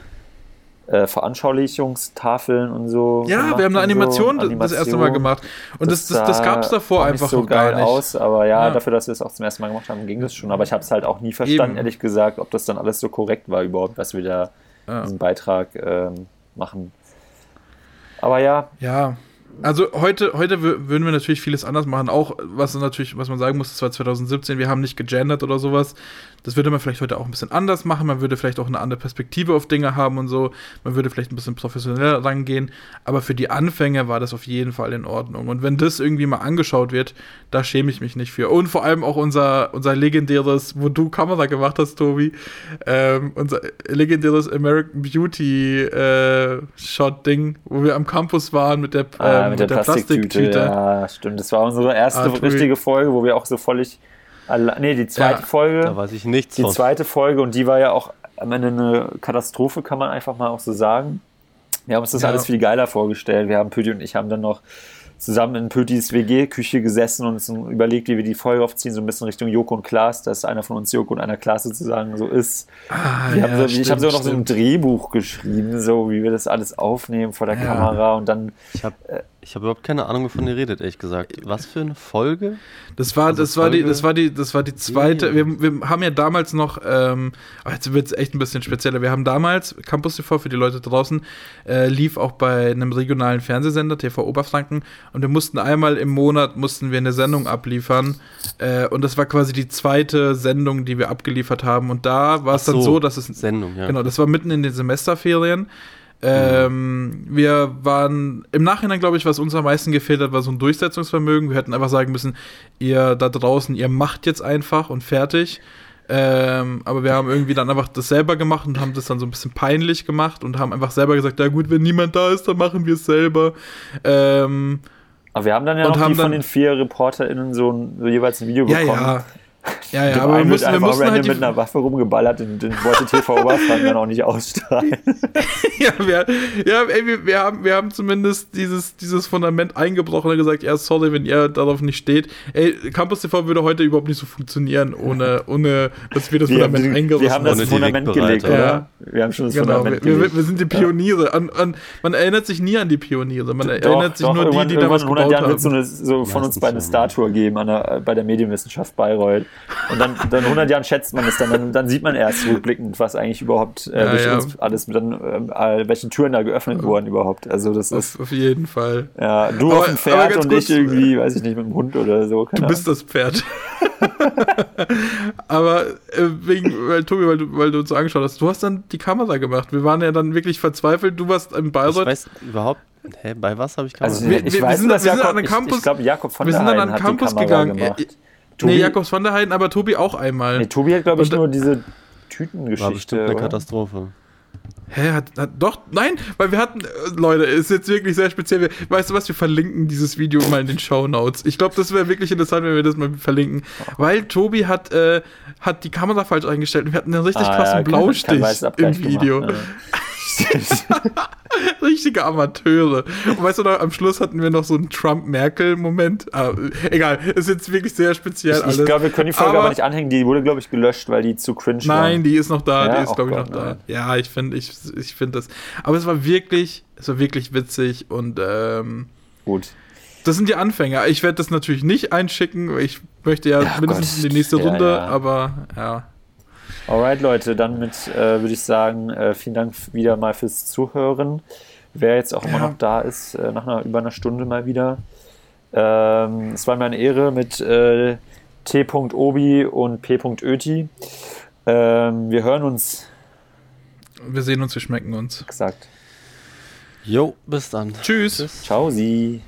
äh, Veranschaulichungstafeln und so. ja, gemacht wir haben eine Animation, so? das erste Mal gemacht. Und das, das, das, sah gab es davor einfach so noch gar geil nicht. aus, aber ja, Ja. dafür, dass wir es auch zum ersten Mal gemacht haben, ging das schon. Aber ich habe es halt auch nie verstanden, Eben. ehrlich gesagt, ob das dann alles so korrekt war überhaupt, was wir da Ja. diesen Beitrag ähm, machen. Aber ja, Ja, Also heute, heute würden wir natürlich vieles anders machen. Auch was natürlich, was man sagen muss, das war 2017, wir haben nicht gegendert oder sowas. Das würde man vielleicht heute auch ein bisschen anders machen. Man würde vielleicht auch eine andere Perspektive auf Dinge haben und so. Man würde vielleicht ein bisschen professioneller rangehen. Aber für die Anfänger war das auf jeden Fall in Ordnung. Und wenn das irgendwie mal angeschaut wird, da schäme ich mich nicht für. Und vor allem auch unser, unser legendäres, wo du Kamera gemacht hast, Tobi, ähm, unser legendäres American Beauty äh, Shot-Ding, wo wir am Campus waren mit der, ah, ähm, mit, mit der, der Plastiktüte. Plastiktüte. Ja, stimmt. Das war unsere erste ah, richtige Folge, wo wir auch so völlig Nee, die zweite ja, Folge. Da weiß ich nichts. Die von. zweite Folge und die war ja auch am Ende eine Katastrophe, kann man einfach mal auch so sagen. Wir haben uns das ja. alles viel geiler vorgestellt. Wir haben Pütti und ich haben dann noch zusammen in Pötis WG-Küche gesessen und uns überlegt, wie wir die Folge aufziehen, so ein bisschen Richtung Joko und Klaas, dass einer von uns Joko und einer Klaas sozusagen so ist. Ah, ja, so, ich habe sogar noch so ein Drehbuch geschrieben, so wie wir das alles aufnehmen vor der ja. Kamera und dann. Ich habe äh, ich habe überhaupt keine Ahnung, wovon ihr redet, ehrlich gesagt. Was für eine Folge? Das war, also das war die, das war die, das war die zweite. Wir, wir haben ja damals noch, ähm, oh, jetzt wird es echt ein bisschen spezieller. Wir haben damals Campus TV für die Leute draußen äh, lief auch bei einem regionalen Fernsehsender TV Oberfranken und wir mussten einmal im Monat mussten wir eine Sendung abliefern äh, und das war quasi die zweite Sendung, die wir abgeliefert haben und da war es so, dann so, dass es Sendung, ja. Genau, das war mitten in den Semesterferien. Ähm, wir waren im Nachhinein, glaube ich, was uns am meisten gefehlt hat, war so ein Durchsetzungsvermögen. Wir hätten einfach sagen müssen, ihr da draußen, ihr macht jetzt einfach und fertig. Ähm, aber wir haben irgendwie dann einfach das selber gemacht und haben das dann so ein bisschen peinlich gemacht und haben einfach selber gesagt, ja gut, wenn niemand da ist, dann machen wir es selber. Ähm, aber wir haben dann ja noch die von den vier ReporterInnen so, ein, so jeweils ein Video bekommen. Ja, ja. Ja, ja, aber wir müssen, wir müssen halt mit einer Waffe rumgeballert und den wollte TV Oberfranken dann auch nicht ausstrahlen. [laughs] ja, wir, ja ey, wir, wir, haben, wir haben zumindest dieses, dieses Fundament eingebrochen und gesagt, ja, sorry, wenn ihr darauf nicht steht. Ey, Campus TV würde heute überhaupt nicht so funktionieren, ohne, [laughs] ohne dass wir das wir Fundament haben, eingerissen haben. Wir haben das Fundament gelegt, oder? Ja. Wir haben schon das genau, Fundament wir, gelegt. Wir, sind die Pioniere. An, an, man erinnert sich nie an die Pioniere. Man doch, erinnert sich doch, nur die, die damals gebaut haben. In 100 Jahren wird es so, so von uns beiden eine Statue geben an der, bei der Medienwissenschaft Bayreuth. Und dann, dann in 100 Jahren schätzt man es dann, dann, dann sieht man erst rückblickend, was eigentlich überhaupt äh, durch ja. uns alles, dann, äh, welche Türen da geöffnet wurden überhaupt. Also das ist. Auf jeden Fall. Ja, du aber, auf dem Pferd und ich irgendwie, weiß ich nicht, mit dem Hund oder so. du bist das Pferd. [laughs] aber äh, wegen, weil Tobi, weil du, weil du uns so angeschaut hast, du hast dann die Kamera gemacht. Wir waren ja dann wirklich verzweifelt. Du warst im Bayreuth. Ich weiß überhaupt Hä, bei was habe ich Kamera also, wir, ich, wir, weiß, wir sind, dass Jakob, ich, ich glaube, Jakob von wir sind dann an den Campus gegangen. Gemacht. Tobi, nee, Jakobs von der Heiden, aber Tobi auch einmal. Nee, Tobi hat, glaube ich, Und, nur diese Tütengeschichte. War bestimmt eine oder? Katastrophe. Hä, hat, hat, doch, nein, weil wir hatten, äh, Leute, ist jetzt wirklich sehr speziell. Weißt du was, wir verlinken dieses Video mal in den Show Notes. Ich glaube, das wäre wirklich interessant, wenn wir das mal verlinken. Weil Tobi hat, äh, hat die Kamera falsch eingestellt und wir hatten einen richtig ah, krassen ja, Blaustich im Video. Gemacht, [laughs] ja. [laughs] Richtige Amateure. Und weißt du noch, am Schluss hatten wir noch so einen Trump-Merkel-Moment. Ah, egal, ist jetzt wirklich sehr speziell ich, Ich glaube, wir können die Folge aber, aber, nicht anhängen. Die wurde, glaube ich, gelöscht, weil die zu cringe war. Nein, die ist noch da. Ja? Die ist, glaube ich, noch da. Ja, ich finde ich, ich find das. Aber es war wirklich, es war wirklich witzig und ähm, gut. Das sind die Anfänger. Ich werde das natürlich nicht einschicken. Ich möchte ja, ja mindestens Gott. in die nächste Runde, ja, aber ja. Alright, Leute, dann mit äh, würde ich sagen, äh, vielen Dank wieder mal fürs Zuhören. Wer jetzt auch immer noch da ist, äh, nach einer, über einer Stunde mal wieder. Ähm, es war mir eine Ehre mit äh, T.Obi und P.Öti. Ähm, wir hören uns. Wir sehen uns, wir schmecken uns. Exakt. Jo, bis dann. Tschüss. Tschüss. Ciao, Sie.